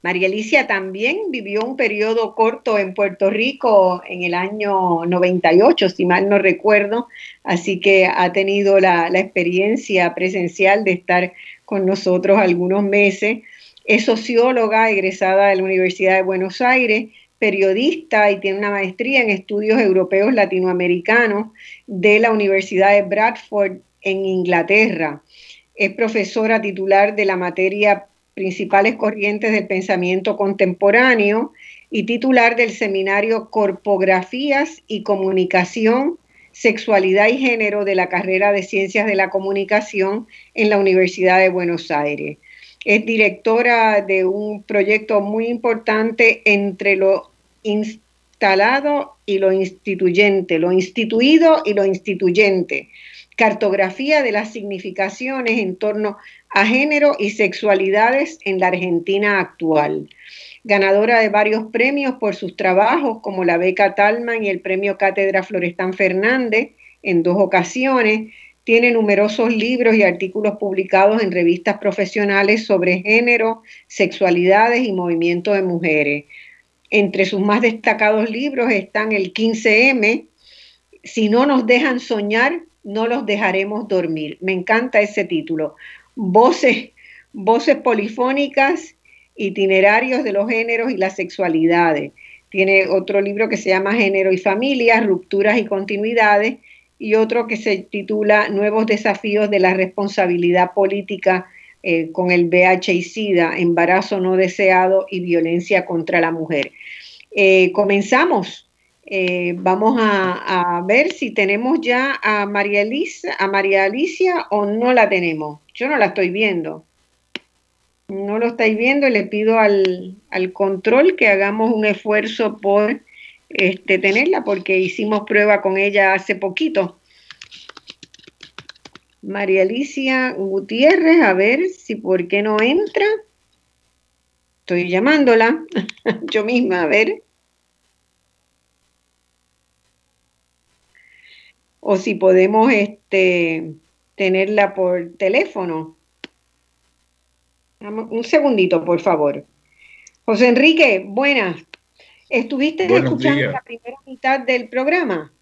María Alicia también vivió un periodo corto en Puerto Rico en el año 98, si mal no recuerdo, así que ha tenido la, la experiencia presencial de estar con nosotros algunos meses. Es socióloga egresada de la Universidad de Buenos Aires, periodista y tiene una maestría en estudios europeos latinoamericanos de la Universidad de Bradford en Inglaterra. Es profesora titular de la materia Principales Corrientes del Pensamiento Contemporáneo y titular del seminario Corpografías y Comunicación, Sexualidad y Género de la carrera de Ciencias de la Comunicación en la Universidad de Buenos Aires. Es directora de un proyecto muy importante entre lo instalado y lo instituyente, lo instituido y lo instituyente. Cartografía de las significaciones en torno a género y sexualidades en la Argentina actual. Ganadora de varios premios por sus trabajos, como la beca Talman y el premio Cátedra Florestán Fernández en dos ocasiones, tiene numerosos libros y artículos publicados en revistas profesionales sobre género, sexualidades y movimiento de mujeres. Entre sus más destacados libros están el 15M, Si no nos dejan soñar, no los dejaremos dormir. Me encanta ese título. Voces, voces polifónicas, itinerarios de los géneros y las sexualidades. Tiene otro libro que se llama Género y Familia, Rupturas y Continuidades, y otro que se titula Nuevos desafíos de la responsabilidad política eh, con el VIH y SIDA, embarazo no deseado y violencia contra la mujer. Eh, comenzamos. Eh, vamos a, ver si tenemos ya a María, Elisa, a María Alicia o no la tenemos. Yo no la estoy viendo. No lo estáis viendo le pido al, al control que hagamos un esfuerzo por este, tenerla porque hicimos prueba con ella hace poquito. María Alicia Gutiérrez, a ver si por qué no entra. Estoy llamándola [laughs] yo misma, a ver. O si podemos este, tenerla por teléfono. Un segundito, por favor. José Enrique, buenas. ¿Estuviste escuchando la primera mitad del programa?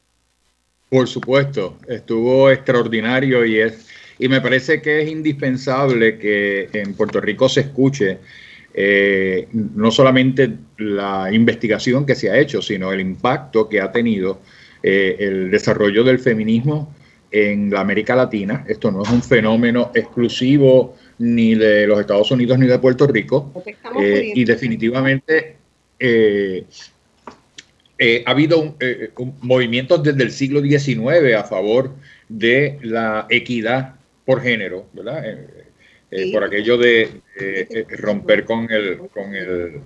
Por supuesto, estuvo extraordinario y es y me parece que es indispensable que en Puerto Rico se escuche eh, no solamente la investigación que se ha hecho, sino el impacto que ha tenido eh, el desarrollo del feminismo en la América Latina. Esto no es un fenómeno exclusivo ni de los Estados Unidos ni de Puerto Rico. Eh, y definitivamente eh, eh, ha habido eh, movimientos desde el siglo XIX a favor de la equidad por género, ¿verdad? por aquello de romper con, el, con el,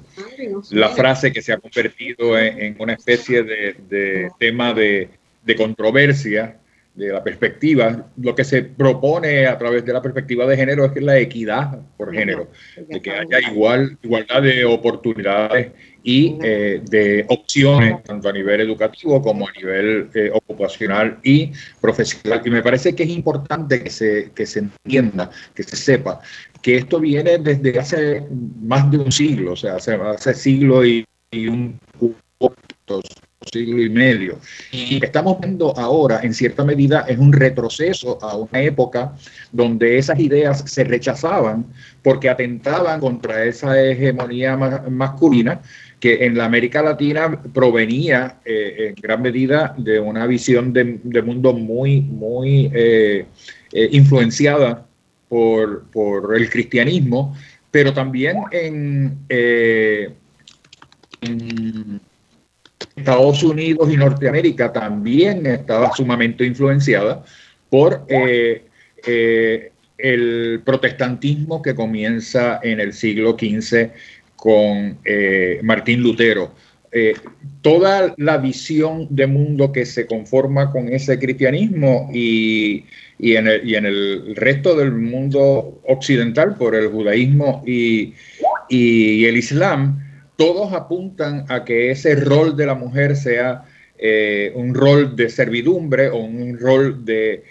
la frase que se ha convertido en, una especie de, tema de, de controversia de la perspectiva, lo que se propone a través de la perspectiva de género es que la equidad por género, de que haya igual, igualdad de oportunidades y eh, de opciones, tanto a nivel educativo como a nivel eh, ocupacional y profesional. Y me parece que es importante que se, que se entienda, que se sepa, que esto viene desde hace más de un siglo, o sea, hace, hace siglo y, y un siglo y medio. Y estamos viendo ahora, en cierta medida, es un retroceso a una época donde esas ideas se rechazaban porque atentaban contra esa hegemonía masculina que en la América Latina provenía eh, en gran medida de una visión de, mundo muy, muy eh, eh, influenciada por, por, el cristianismo, pero también en, en Estados Unidos y Norteamérica también estaba sumamente influenciada por eh, eh, el protestantismo que comienza en el siglo XV con eh, Martín Lutero. toda la visión de mundo que se conforma con ese cristianismo y, en, el, resto del mundo occidental por el judaísmo y el islam, todos apuntan a que ese rol de la mujer sea eh, un rol de servidumbre o un rol de,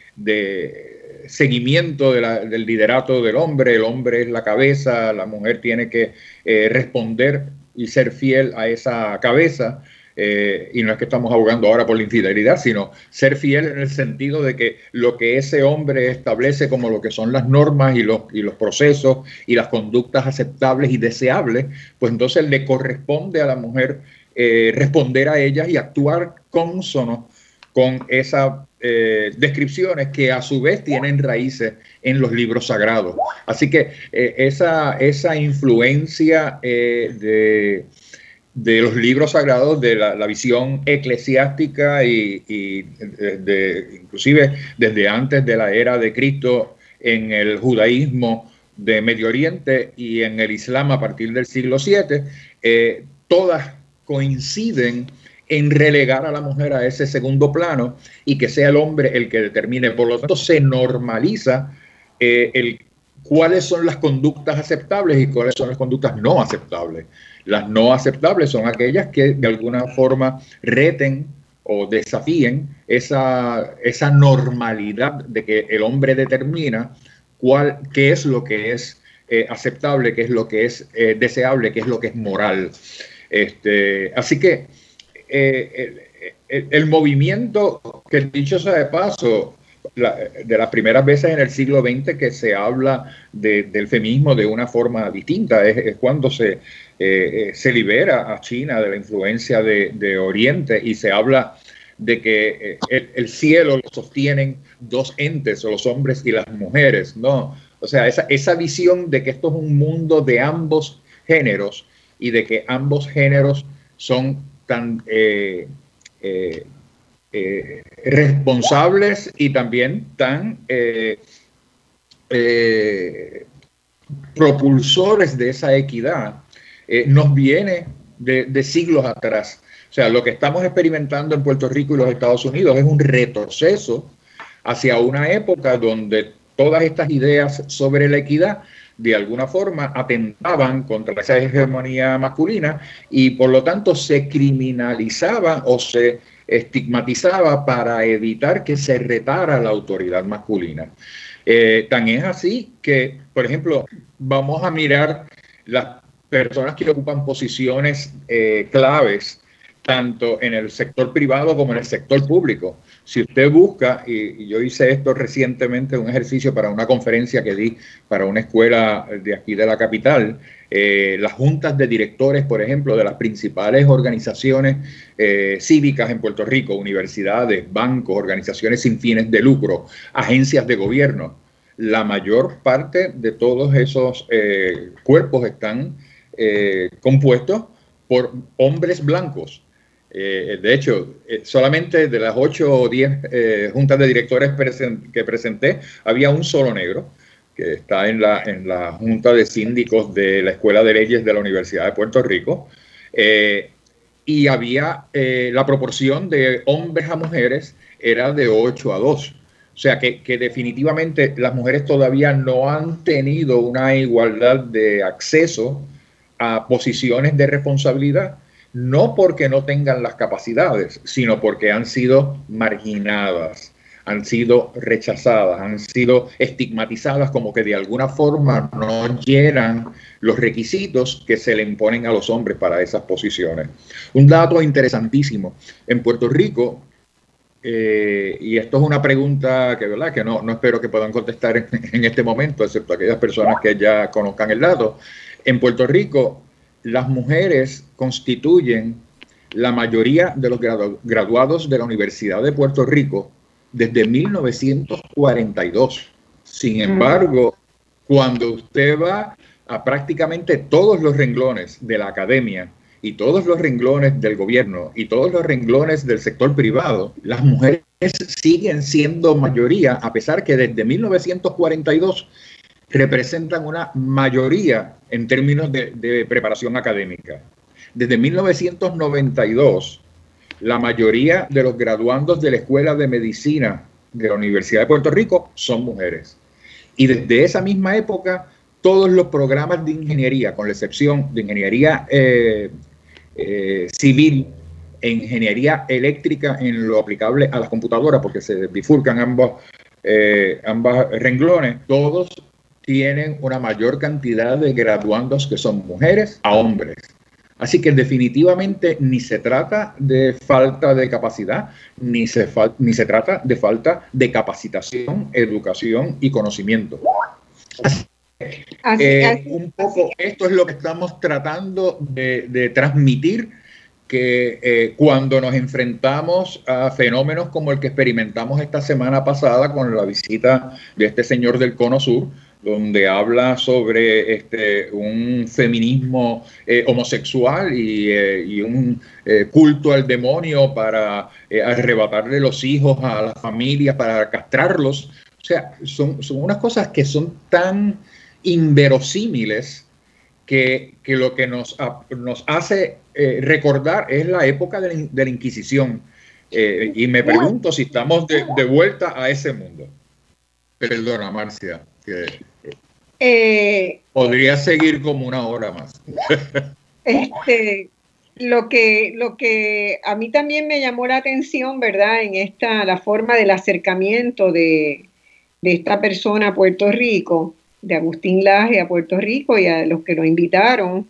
seguimiento del liderato del hombre, el hombre es la cabeza, la mujer tiene que responder y ser fiel a esa cabeza. Eh, y no es que estamos abogando ahora por la infidelidad, sino ser fiel en el sentido de que lo que ese hombre establece como lo que son las normas y los, y los procesos y las conductas aceptables y deseables, pues entonces le corresponde a la mujer eh, responder a ellas y actuar consono con esas eh, descripciones que a su vez tienen raíces en los libros sagrados. Así que esa, esa influencia de de los libros sagrados, de la, visión eclesiástica y, de, inclusive desde antes de la era de Cristo en el judaísmo de Medio Oriente y en el Islam a partir del siglo VII, eh, todas coinciden en relegar a la mujer a ese segundo plano y que sea el hombre el que determine. Por lo tanto, se normaliza eh, el, cuáles son las conductas aceptables y cuáles son las conductas no aceptables. Las no aceptables son aquellas que de alguna forma reten o desafíen esa, esa normalidad de que el hombre determina cuál, qué es lo que es eh, aceptable, qué es lo que es eh, deseable, qué es lo que es moral. Este, así que eh, el, movimiento, que dicho sea de paso, de las primeras veces en el siglo XX que se habla del feminismo de una forma distinta, es cuando se, eh, eh, se libera a China de la influencia de, Oriente y se habla de que eh, el, cielo lo sostienen dos entes, los hombres y las mujeres, ¿no? O sea, esa, esa visión de que esto es un mundo de ambos géneros y de que ambos géneros son tan responsables y también tan propulsores de esa equidad, eh, nos viene de, siglos atrás. O sea, lo que estamos experimentando en Puerto Rico y los Estados Unidos es un retroceso hacia una época donde todas estas ideas sobre la equidad de alguna forma atentaban contra esa hegemonía masculina y por lo tanto se criminalizaba o se estigmatizaba para evitar que se retara la autoridad masculina. Eh, tan es así que, por ejemplo, vamos a mirar las personas que ocupan posiciones eh, claves tanto en el sector privado como en el sector público. Si usted busca, y, yo hice esto recientemente, un ejercicio para una conferencia que di para una escuela de aquí de la capital, eh, las juntas de directores, por ejemplo, de las principales organizaciones eh, cívicas en Puerto Rico, universidades, bancos, organizaciones sin fines de lucro, agencias de gobierno, la mayor parte de todos esos cuerpos están eh, compuesto por hombres blancos. Eh, de hecho, eh, solamente de las 8 o 10 juntas de directores que presenté, había un solo negro, que está en la, en la Junta de Síndicos de la Escuela de Leyes de la Universidad de Puerto Rico. y había la proporción de hombres a mujeres era de 8 a 2. O sea que, que, definitivamente las mujeres todavía no han tenido una igualdad de acceso a posiciones de responsabilidad, no porque no tengan las capacidades, sino porque han sido marginadas, han sido rechazadas, han sido estigmatizadas como que de alguna forma no llenan los requisitos que se le imponen a los hombres para esas posiciones. Un dato interesantísimo, en Puerto Rico, eh, y esto es una pregunta que, ¿verdad? que no, no espero que puedan contestar en, en este momento, excepto aquellas personas que ya conozcan el dato, en Puerto Rico, las mujeres constituyen la mayoría de los graduados de la Universidad de Puerto Rico desde 1942. Sin embargo, cuando usted va a prácticamente todos los renglones de la academia y todos los renglones del gobierno y todos los renglones del sector privado, las mujeres siguen siendo mayoría, a pesar que desde 1942 representan una mayoría en términos de, preparación académica. Desde 1992, la mayoría de los graduandos de la Escuela de Medicina de la Universidad de Puerto Rico son mujeres. Y desde esa misma época, todos los programas de ingeniería, con la excepción de ingeniería eh, eh, civil e ingeniería eléctrica en lo aplicable a las computadoras, porque se bifurcan ambos eh, renglones, todos tienen una mayor cantidad de graduandos que son mujeres a hombres. Así que definitivamente ni se trata de falta de capacidad, ni se, ni se trata de falta de capacitación, educación y conocimiento. Eh, un poco esto es lo que estamos tratando de, transmitir, que eh, cuando nos enfrentamos a fenómenos como el que experimentamos esta semana pasada con la visita de este señor del Cono Sur, donde habla sobre este, un feminismo eh, homosexual y, un culto al demonio para arrebatarle los hijos a las familias, para castrarlos. O sea, son, son unas cosas que son tan inverosímiles que, lo que nos, nos hace eh, recordar es la época de la, Inquisición. Eh, y me pregunto si estamos de, vuelta a ese mundo. Perdona, Marcia, que eh, podría seguir como una hora más. [laughs] este, lo que, lo que a mí también me llamó la atención, ¿verdad? En esta, la forma del acercamiento de, de esta persona a Puerto Rico, de Agustín Laje a Puerto Rico y a los que lo invitaron.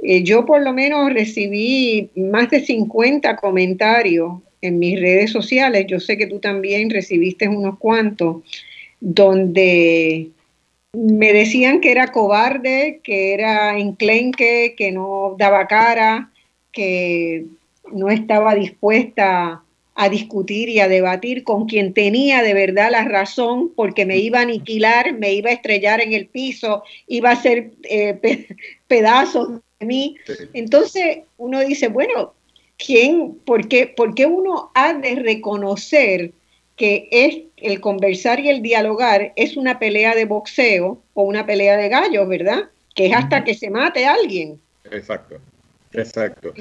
Eh, yo por lo menos recibí más de 50 comentarios en mis redes sociales, yo sé que tú también recibiste unos cuantos, donde me decían que era cobarde, que era enclenque, que no daba cara, que no estaba dispuesta a discutir y a debatir con quien tenía de verdad la razón, porque me iba a aniquilar, me iba a estrellar en el piso, iba a hacer eh, pedazos de mí. Entonces uno dice, bueno, ¿quién, por qué, por qué uno ha de reconocer que es el conversar y el dialogar es una pelea de boxeo o una pelea de gallos, ¿verdad? Que es hasta que se mate alguien. Exacto. Exacto.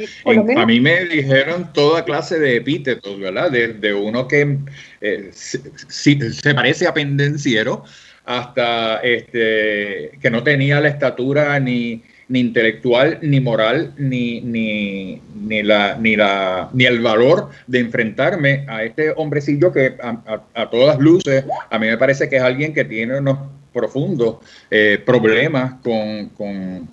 a mí me dijeron toda clase de epítetos, ¿verdad? De, uno que eh, se, parece a pendenciero hasta este, que no tenía la estatura ni, ni intelectual, ni moral, ni, ni, ni, la, ni, la, ni el valor de enfrentarme a este hombrecillo que a, todas luces, a mí me parece que es alguien que tiene unos profundos eh, problemas con, con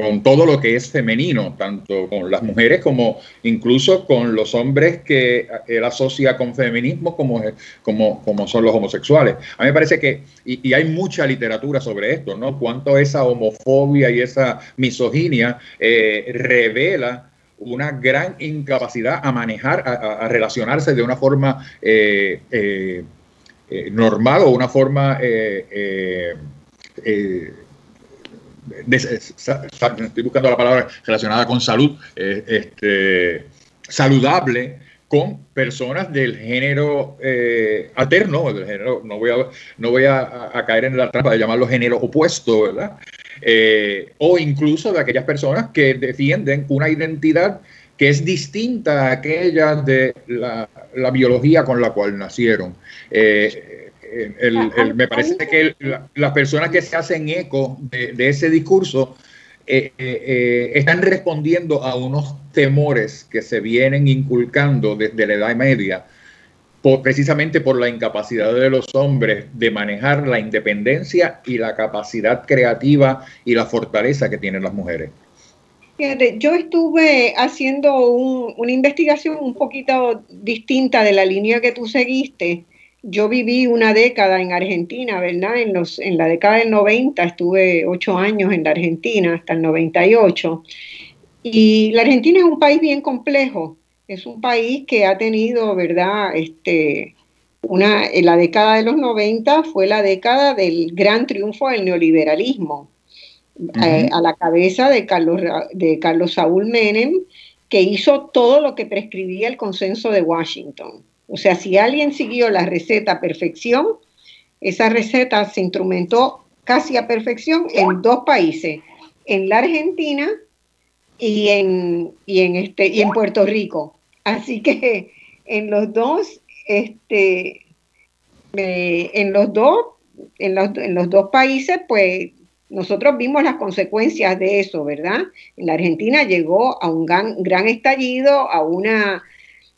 con todo lo que es femenino, tanto con las mujeres como incluso con los hombres que él asocia con feminismo como, como, como son los homosexuales. A mí me parece que, y, hay mucha literatura sobre esto, ¿no? Cuánto esa homofobia y esa misoginia eh, revela una gran incapacidad a manejar, a, relacionarse de una forma eh, eh, normal o una forma estoy buscando la palabra relacionada con salud, eh, este, saludable con personas del género eh, alterno, del género, no voy, a, no voy a, caer en la trampa de llamarlo género opuesto, ¿verdad? Eh, o incluso de aquellas personas que defienden una identidad que es distinta a aquella de la, biología con la cual nacieron. Me parece que las personas que se hacen eco de, ese discurso eh, eh, eh, están respondiendo a unos temores que se vienen inculcando desde la Edad Media, precisamente por la incapacidad de los hombres de manejar la independencia y la capacidad creativa y la fortaleza que tienen las mujeres. Yo estuve haciendo una investigación un poquito distinta de la línea que tú seguiste yo viví una década en Argentina, ¿verdad? En, los, en la década del 90 estuve ocho años en la Argentina, hasta el 98. Y la Argentina es un país bien complejo. Es un país que ha tenido, ¿verdad? Este, una, en la década de los 90 fue la década del gran triunfo del neoliberalismo, eh, a la cabeza de Carlos, de Carlos Saúl Menem, que hizo todo lo que prescribía el consenso de Washington. O sea, si alguien siguió la receta a perfección, esa receta se instrumentó casi a perfección en dos países, en la Argentina y en, en, este, y en Puerto Rico. Así que en los dos, este, en los dos, en los, en los dos países, pues nosotros vimos las consecuencias de eso, ¿verdad? En la Argentina llegó a un gran, gran estallido, a una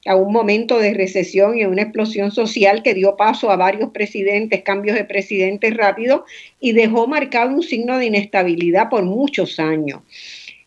a un momento de recesión y una explosión social que dio paso a varios presidentes, cambios de presidentes rápidos y dejó marcado un signo de inestabilidad por muchos años.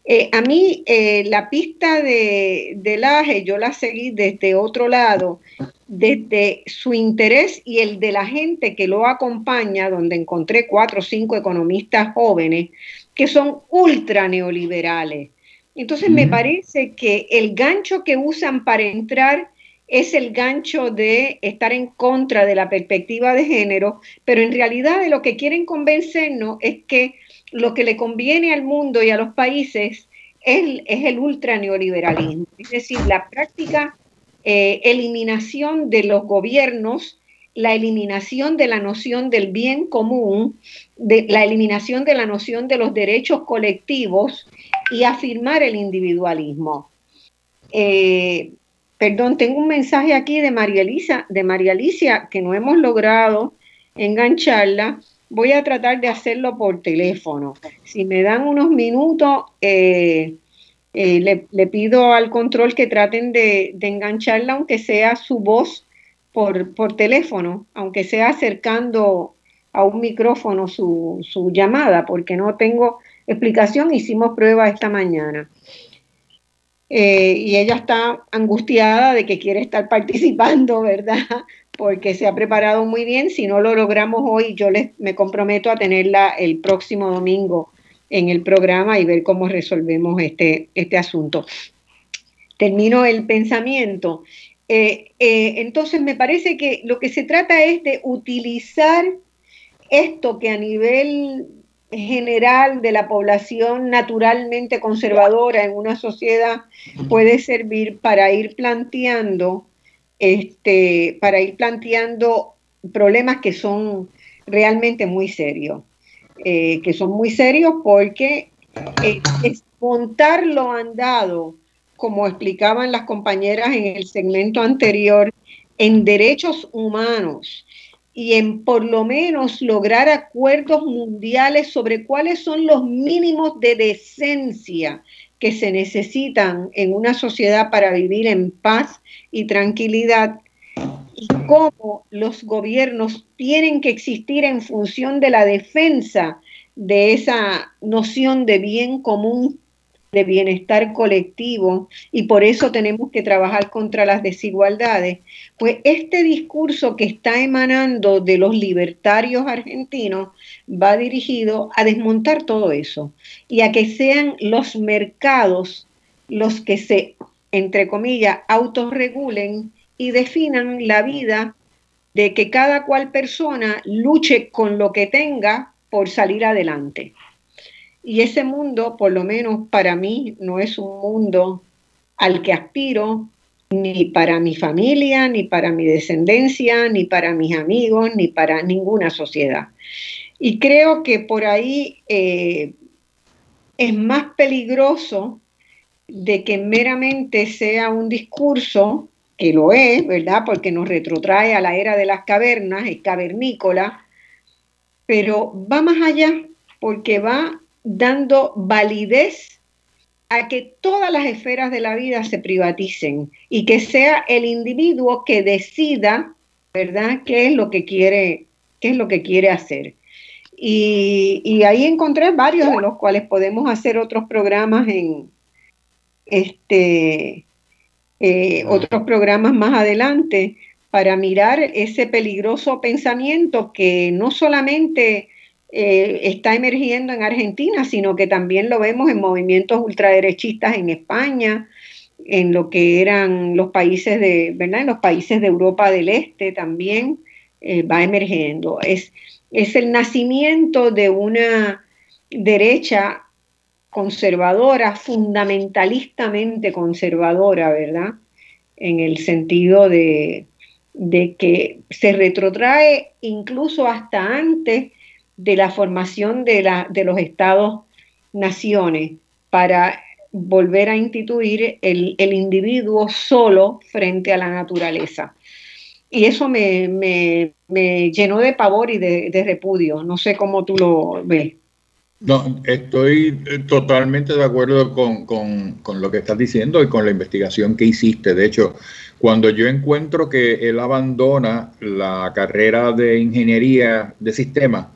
Eh, a mí eh, la pista de, de Laje yo la seguí desde otro lado, desde su interés y el de la gente que lo acompaña, donde encontré cuatro o cinco economistas jóvenes que son ultra neoliberales. Entonces me parece que el gancho que usan para entrar es el gancho de estar en contra de la perspectiva de género, pero en realidad de lo que quieren convencernos es que lo que le conviene al mundo y a los países es, es el ultra neoliberalismo, es decir, la práctica eh, eliminación de los gobiernos, la eliminación de la noción del bien común, de, la eliminación de la noción de los derechos colectivos y afirmar el individualismo. Eh, perdón, tengo un mensaje aquí de María, Elisa, de María Alicia que no hemos logrado engancharla voy a tratar de hacerlo por teléfono. Si me dan unos minutos, eh, eh, le, pido al control que traten de, engancharla, aunque sea su voz por, por, teléfono, aunque sea acercando a un micrófono su, su llamada, porque no tengo explicación. Hicimos prueba esta mañana. Eh, y ella está angustiada de que quiere estar [laughs] participando, ¿verdad? porque se ha preparado muy bien. Si no lo logramos hoy, yo les, me comprometo a tenerla el próximo domingo en el programa y ver cómo resolvemos este, este asunto. Termino el pensamiento. Eh, eh, entonces, me parece que lo que se trata es de utilizar esto que a nivel general de la población naturalmente conservadora en una sociedad puede servir para ir planteando este, para ir planteando problemas que son realmente muy serios, eh, que son muy serios porque eh, es montar lo andado, como explicaban las compañeras en el segmento anterior, en derechos humanos y en por lo menos lograr acuerdos mundiales sobre cuáles son los mínimos de decencia que se necesitan en una sociedad para vivir en paz y tranquilidad y cómo los gobiernos tienen que existir en función de la defensa de esa noción de bien común de bienestar colectivo y por eso tenemos que trabajar contra las desigualdades, pues este discurso que está emanando de los libertarios argentinos va dirigido a desmontar todo eso y a que sean los mercados los que se, entre comillas, autorregulen y definan la vida de que cada cual persona luche con lo que tenga por salir adelante. Y ese mundo, por lo menos para mí, no es un mundo al que aspiro ni para mi familia, ni para mi descendencia, ni para mis amigos, ni para ninguna sociedad. Y creo que por ahí eh, es más peligroso de que meramente sea un discurso, que lo es, ¿verdad? Porque nos retrotrae a la era de las cavernas, es cavernícola, pero va más allá, porque va dando validez a que todas las esferas de la vida se privaticen y que sea el individuo que decida, ¿verdad?, qué es lo que quiere, qué es lo que quiere hacer. Y, ahí encontré varios de los cuales podemos hacer otros programas en este eh, otros programas más adelante para mirar ese peligroso pensamiento que no solamente eh, está emergiendo en Argentina, sino que también lo vemos en movimientos ultraderechistas en España, en lo que eran los países de, ¿verdad? En los países de Europa del Este también eh, va emergiendo. Es, es el nacimiento de una derecha conservadora, fundamentalistamente conservadora, ¿verdad? En el sentido de, de que se retrotrae incluso hasta antes de la formación de, la, de los estados-naciones para volver a instituir el, individuo solo frente a la naturaleza. Y eso me, llenó de pavor y de, repudio. No sé cómo tú lo ves. No, estoy totalmente de acuerdo con, con, lo que estás diciendo y con la investigación que hiciste. De hecho, cuando yo encuentro que él abandona la carrera de ingeniería de sistemas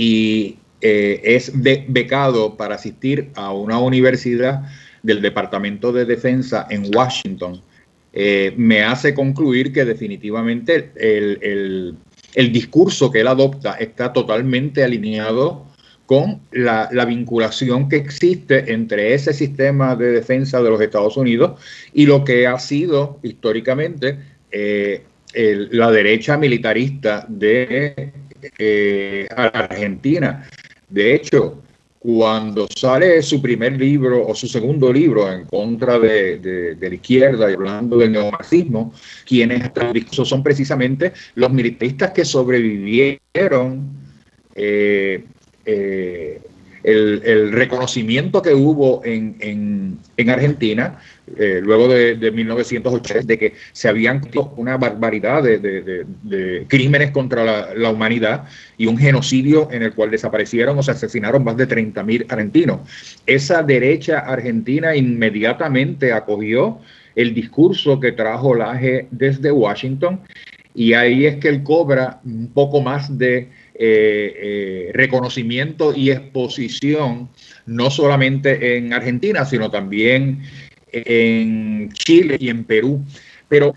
y eh, es becado para asistir a una universidad del Departamento de Defensa en Washington, eh, me hace concluir que definitivamente el, el, discurso que él adopta está totalmente alineado con la, la, vinculación que existe entre ese sistema de defensa de los Estados Unidos y lo que ha sido históricamente eh, la derecha militarista de eh, Argentina. De hecho, cuando sale su primer libro o su segundo libro en contra de, la izquierda y hablando del neomarxismo, quienes son precisamente los militaristas que sobrevivieron eh, eh, el, reconocimiento que hubo en, Argentina eh, luego de, de, 1980 de que se habían cometido una barbaridad de, crímenes contra la, humanidad y un genocidio en el cual desaparecieron o se asesinaron más de 30.000 argentinos. Esa derecha argentina inmediatamente acogió el discurso que trajo Laje desde Washington y ahí es que él cobra un poco más de eh, eh, reconocimiento y exposición, no solamente en Argentina, sino también en Chile y en Perú. Pero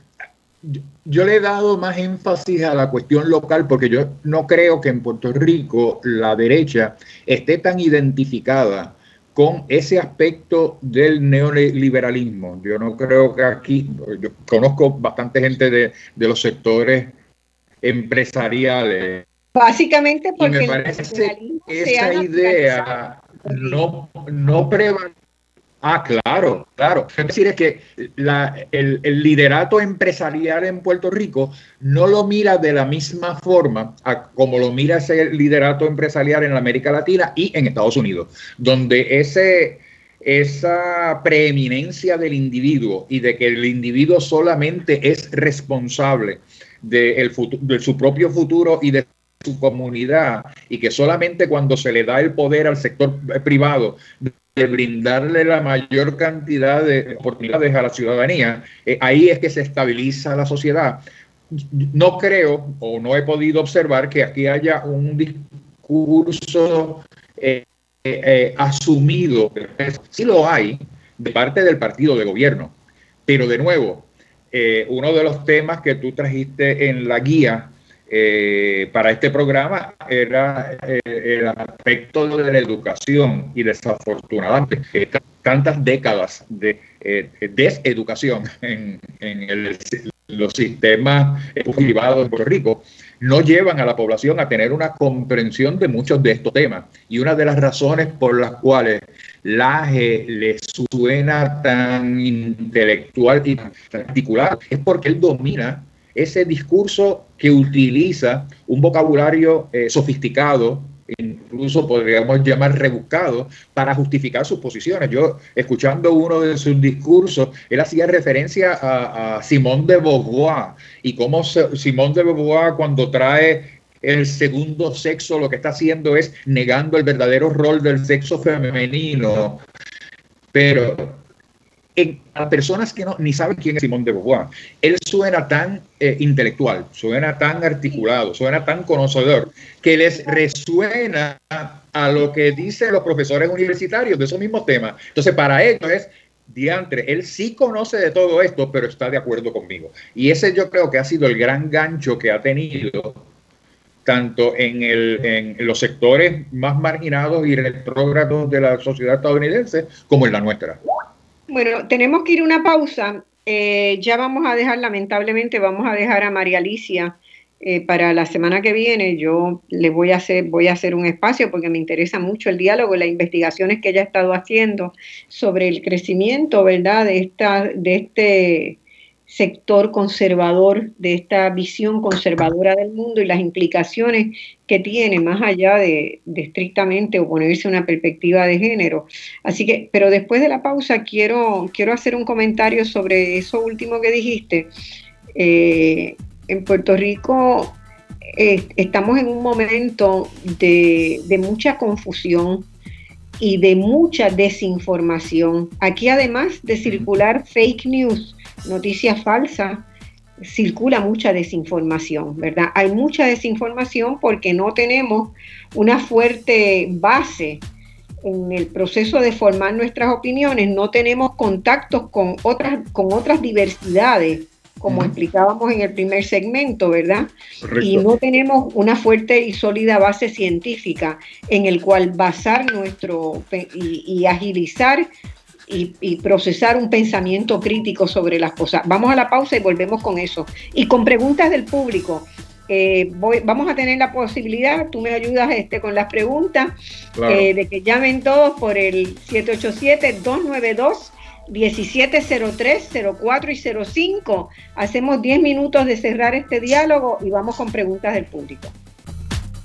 yo le he dado más énfasis a la cuestión local porque yo no creo que en Puerto Rico la derecha esté tan identificada con ese aspecto del neoliberalismo. Yo no creo que aquí, yo conozco bastante gente de, de los sectores empresariales Básicamente porque me parece esa idea no, no prevalece. Ah, claro, claro. Es decir, es que el, liderato empresarial en Puerto Rico no lo mira de la misma forma como lo mira ese liderato empresarial en América Latina y en Estados Unidos, donde ese, esa preeminencia del individuo y de que el individuo solamente es responsable de, de su propio futuro y de su comunidad y que solamente cuando se le da el poder al sector privado de brindarle la mayor cantidad de oportunidades a la ciudadanía, eh, ahí es que se estabiliza la sociedad. No creo o no he podido observar que aquí haya un discurso eh, eh, asumido, sí lo hay, de parte del partido de gobierno. Pero de nuevo, uno de los temas que tú trajiste en la guía eh, para este programa era eh, el aspecto de la educación y desafortunadamente tantas décadas de eh, deseducación en, los sistemas privados de Puerto Rico no llevan a la población a tener una comprensión de muchos de estos temas. Y una de las razones por las cuales la le suena tan intelectual y particular es porque él domina ese discurso que utiliza un vocabulario eh, sofisticado, incluso podríamos llamar rebuscado, para justificar sus posiciones. Yo, escuchando uno de sus discursos, él hacía referencia a, a Simón de Beauvoir y cómo Simón de Beauvoir cuando trae el segundo sexo lo que está haciendo es negando el verdadero rol del sexo femenino. Pero a personas que no, ni saben quién es Simón de Beauvoir. Él suena tan eh, intelectual, suena tan articulado, suena tan conocedor, que les resuena a lo que dicen los profesores universitarios de esos mismos temas. Entonces, para ellos es diantre, él sí conoce de todo esto, pero está de acuerdo conmigo. Y ese yo creo que ha sido el gran gancho que ha tenido tanto en, en los sectores más marginados y retrógrados de la sociedad estadounidense como en la nuestra. Bueno, tenemos que ir a una pausa. Eh, ya vamos a dejar, lamentablemente, vamos a dejar a María Alicia eh, para la semana que viene. Yo le voy a hacer, voy a hacer un espacio porque me interesa mucho el diálogo y las investigaciones que ella ha estado haciendo sobre el crecimiento, ¿verdad? De esta, de este sector conservador, de esta visión conservadora del mundo y las implicaciones que tiene más allá de, estrictamente oponerse a una perspectiva de género. Así que, pero después de la pausa quiero, quiero hacer un comentario sobre eso último que dijiste. Eh, en Puerto Rico eh, estamos en un momento de, de mucha confusión y de mucha desinformación. Aquí además de circular fake news, noticias falsas, circula mucha desinformación, ¿verdad? Hay mucha desinformación porque no tenemos una fuerte base en el proceso de formar nuestras opiniones, no tenemos contactos con otras, con otras diversidades, como explicábamos en el primer segmento, ¿verdad? Y no tenemos una fuerte y sólida base científica en el cual basar nuestro y agilizar y, procesar un pensamiento crítico sobre las cosas. Vamos a la pausa y volvemos con eso. Y con preguntas del público. Eh, voy, vamos a tener la posibilidad, tú me ayudas este, con las preguntas, eh, de que llamen todos por el 787-292. 1703, 04 y 05. Hacemos 10 minutos de cerrar este diálogo y vamos con preguntas del público.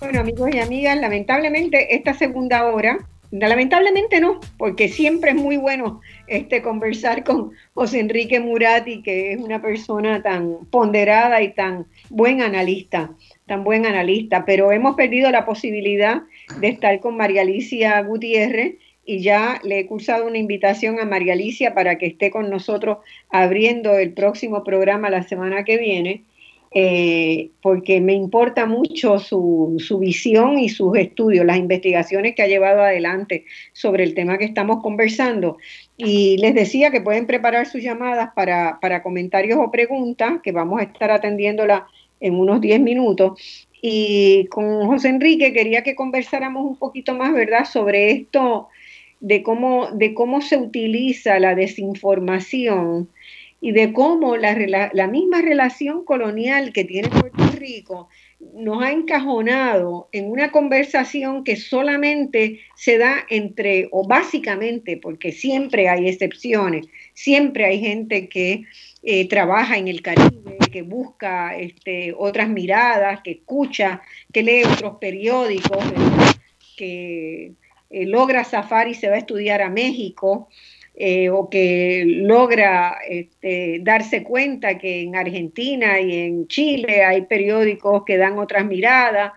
Bueno, amigos y amigas, lamentablemente esta segunda hora Lamentablemente no, porque siempre es muy bueno este, conversar con José Enrique Murati, que es una persona tan ponderada y tan buen analista, tan buen analista, pero hemos perdido la posibilidad de estar con María Alicia Gutiérrez y ya le he cursado una invitación a María Alicia para que esté con nosotros abriendo el próximo programa la semana que viene. Eh, porque me importa mucho su, su, visión y sus estudios, las investigaciones que ha llevado adelante sobre el tema que estamos conversando. Y les decía que pueden preparar sus llamadas para, para comentarios o preguntas, que vamos a estar atendiéndola en unos 10 minutos. Y con José Enrique quería que conversáramos un poquito más, ¿verdad?, sobre esto de cómo, de cómo se utiliza la desinformación y de cómo la, la, misma relación colonial que tiene Puerto Rico nos ha encajonado en una conversación que solamente se da entre, o básicamente, porque siempre hay excepciones, siempre hay gente que eh, trabaja en el Caribe, que busca este, otras miradas, que escucha, que lee otros periódicos, que eh, logra zafar y se va a estudiar a México. Eh, o que logra este, darse cuenta que en Argentina y en Chile hay periódicos que dan otras miradas.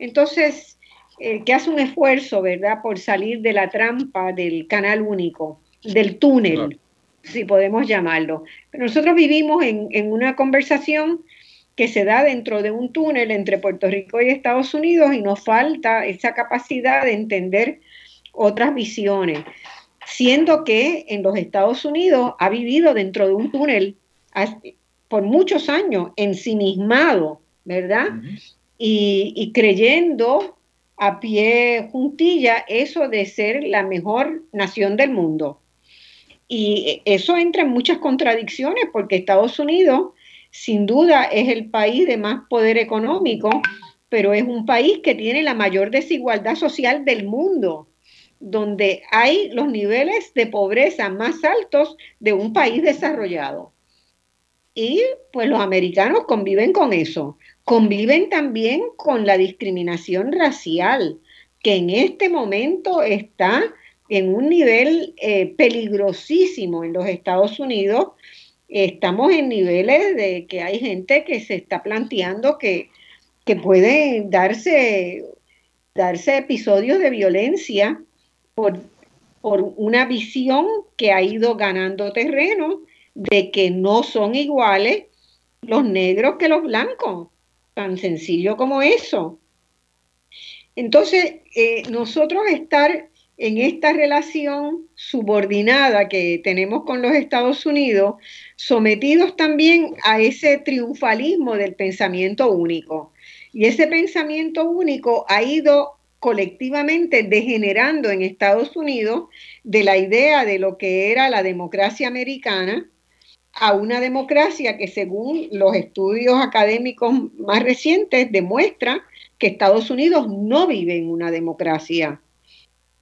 Entonces, eh, que hace un esfuerzo, ¿verdad?, por salir de la trampa del canal único, del túnel, si podemos llamarlo. Pero nosotros vivimos en, en una conversación que se da dentro de un túnel entre Puerto Rico y Estados Unidos y nos falta esa capacidad de entender otras visiones siendo que en los Estados Unidos ha vivido dentro de un túnel por muchos años, ensimismado, ¿verdad? y, creyendo a pie juntilla eso de ser la mejor nación del mundo. Y eso entra en muchas contradicciones porque Estados Unidos sin duda es el país de más poder económico, pero es un país que tiene la mayor desigualdad social del mundo donde hay los niveles de pobreza más altos de un país desarrollado. Y pues los americanos conviven con eso. Conviven también con la discriminación racial, que en este momento está en un nivel eh, peligrosísimo en los Estados Unidos. Estamos en niveles de que hay gente que se está planteando que, que puede darse, darse episodios de violencia por, una visión que ha ido ganando terreno de que no son iguales los negros que los blancos, tan sencillo como eso. Entonces, eh, nosotros estar en esta relación subordinada que tenemos con los Estados Unidos, sometidos también a ese triunfalismo del pensamiento único. Y ese pensamiento único ha ido colectivamente degenerando en Estados Unidos de la idea de lo que era la democracia americana a una democracia que según los estudios académicos más recientes demuestra que Estados Unidos no vive en una democracia,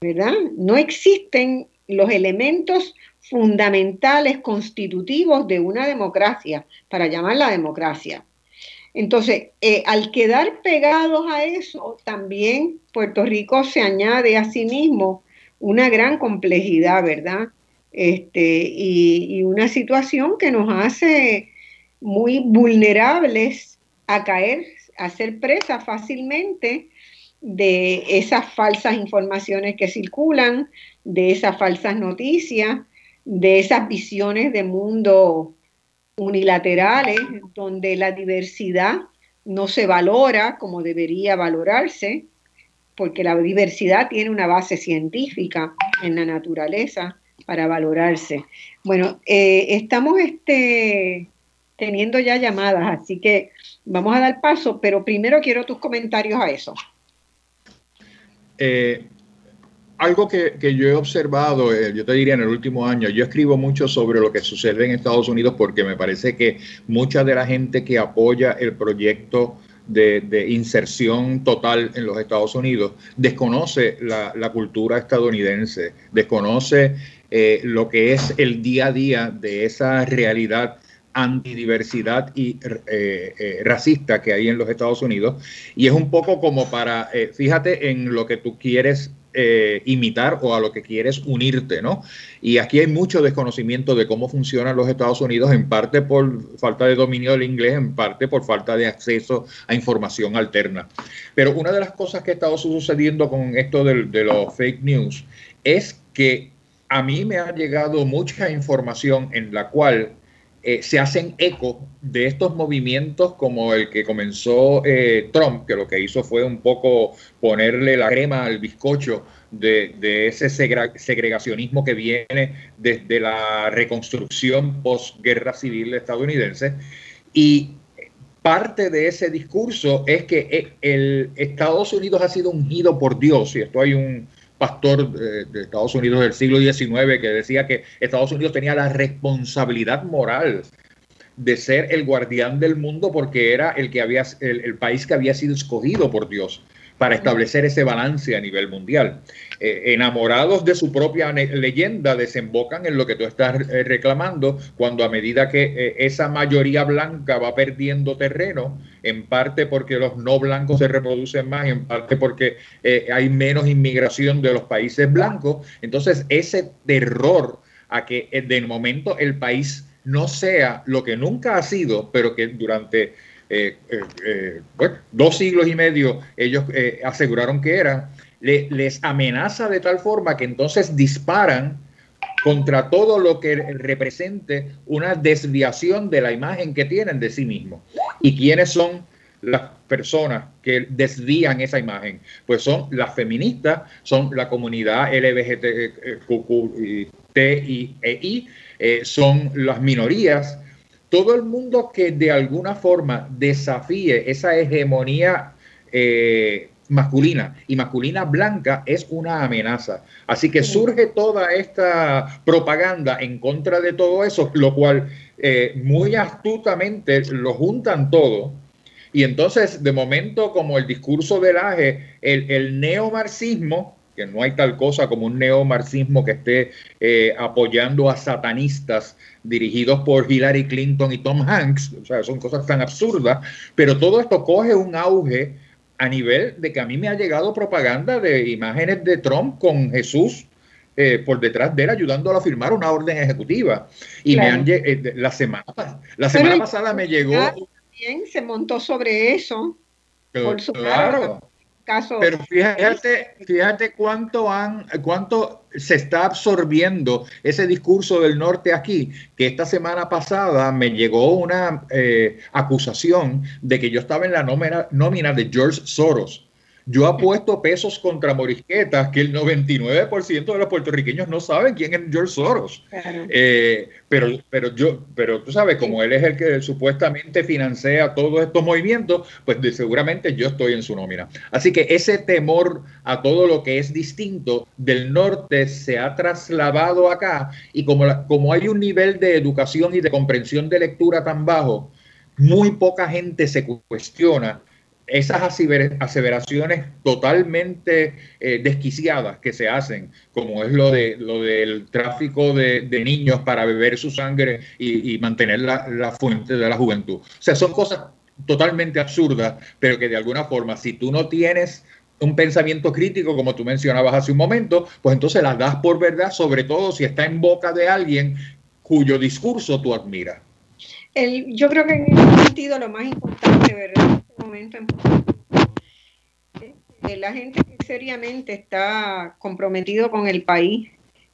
¿verdad? No existen los elementos fundamentales constitutivos de una democracia, para llamarla democracia. Entonces, eh, al quedar pegados a eso, también Puerto Rico se añade a sí mismo una gran complejidad, ¿verdad? Este, y, una situación que nos hace muy vulnerables a caer, a ser presa fácilmente de esas falsas informaciones que circulan, de esas falsas noticias, de esas visiones de mundo unilaterales, donde la diversidad no se valora como debería valorarse, porque la diversidad tiene una base científica en la naturaleza para valorarse. Bueno, eh, estamos este, teniendo ya llamadas, así que vamos a dar paso, pero primero quiero tus comentarios a eso. Eh, algo que, yo he observado, eh, yo te diría en el último año, yo escribo mucho sobre lo que sucede en Estados Unidos porque me parece que mucha de la gente que apoya el proyecto de, inserción total en los Estados Unidos desconoce la, cultura estadounidense, desconoce eh, lo que es el día a día de esa realidad antidiversidad y eh, racista que hay en los Estados Unidos. Y es un poco como para, fíjate en lo que tú quieres imitar o a lo que quieres unirte, ¿no? Y aquí hay mucho desconocimiento de cómo funcionan los Estados Unidos, en parte por falta de dominio del inglés, en parte por falta de acceso a información alterna. Pero una de las cosas que ha estado sucediendo con esto de, de los fake news es que a mí me ha llegado mucha información en la cual eh, se hacen eco de estos movimientos como el que comenzó eh, Trump, que lo que hizo fue un poco ponerle la crema al bizcocho de, ese segregacionismo que viene desde la reconstrucción postguerra civil estadounidense. Y parte de ese discurso es que eh, el Estados Unidos ha sido ungido por Dios, y esto hay un, pastor de, Estados Unidos del siglo XIX que decía que Estados Unidos tenía la responsabilidad moral de ser el guardián del mundo porque era el, que había, el país que había sido escogido por Dios para establecer ese balance a nivel mundial. Eh, enamorados de su propia leyenda, desembocan en lo que tú estás eh, reclamando, cuando a medida que eh, esa mayoría blanca va perdiendo terreno, en parte porque los no blancos se reproducen más, en parte porque hay menos inmigración de los países blancos, entonces ese terror a que de momento el país no sea lo que nunca ha sido, pero que durante dos siglos y medio ellos aseguraron que les amenaza de tal forma que entonces disparan contra todo lo que represente una desviación de la imagen que tienen de sí mismos. ¿Y quiénes son las personas que desvían esa imagen? Pues son las feministas, son la comunidad LGBTQI, son las minorías, todo el mundo que de alguna forma desafíe esa hegemonía eh, masculina y masculina blanca es una amenaza. Así que surge toda esta propaganda en contra de todo eso, lo cual eh, muy astutamente lo juntan todo. Y entonces, de momento, como el discurso del AGE, el, el neomarxismo, que no hay tal cosa como un neomarxismo que esté eh, apoyando a satanistas dirigidos por Hillary Clinton y Tom Hanks, o sea, son cosas tan absurdas, pero todo esto coge un auge a nivel de que a mí me ha llegado propaganda de imágenes de Trump con Jesús eh, por detrás de él ayudándolo a firmar una orden ejecutiva. Y me han eh, la semana, la semana pasada me llegó... También se montó sobre eso. por claro. Pero fíjate, fíjate cuánto han, cuánto se está absorbiendo ese discurso del norte aquí, que esta semana pasada me llegó una eh, acusación de que yo estaba en la nómina, nómina de George Soros. Yo apuesto pesos contra morisquetas que el 99% de los puertorriqueños no saben quién es George Soros. Eh, pero, pero yo, pero tú sabes, como él es el que supuestamente financia todos estos movimientos, pues seguramente yo estoy en su nómina. Así que ese temor a todo lo que es distinto del norte se ha trasladado acá y como, como hay un nivel de educación y de comprensión de lectura tan bajo, muy poca gente se cuestiona esas aseveraciones totalmente eh, desquiciadas que se hacen, como es lo, de, lo del tráfico de, niños para beber su sangre y, mantener la, fuente de la juventud. O sea, son cosas totalmente absurdas, pero que de alguna forma, si tú no tienes un pensamiento crítico, como tú mencionabas hace un momento, pues entonces las das por verdad, sobre todo si está en boca de alguien cuyo discurso tú admiras. Yo creo que en ese sentido lo más importante, ¿verdad? momento eh, la gente que seriamente está comprometido con el país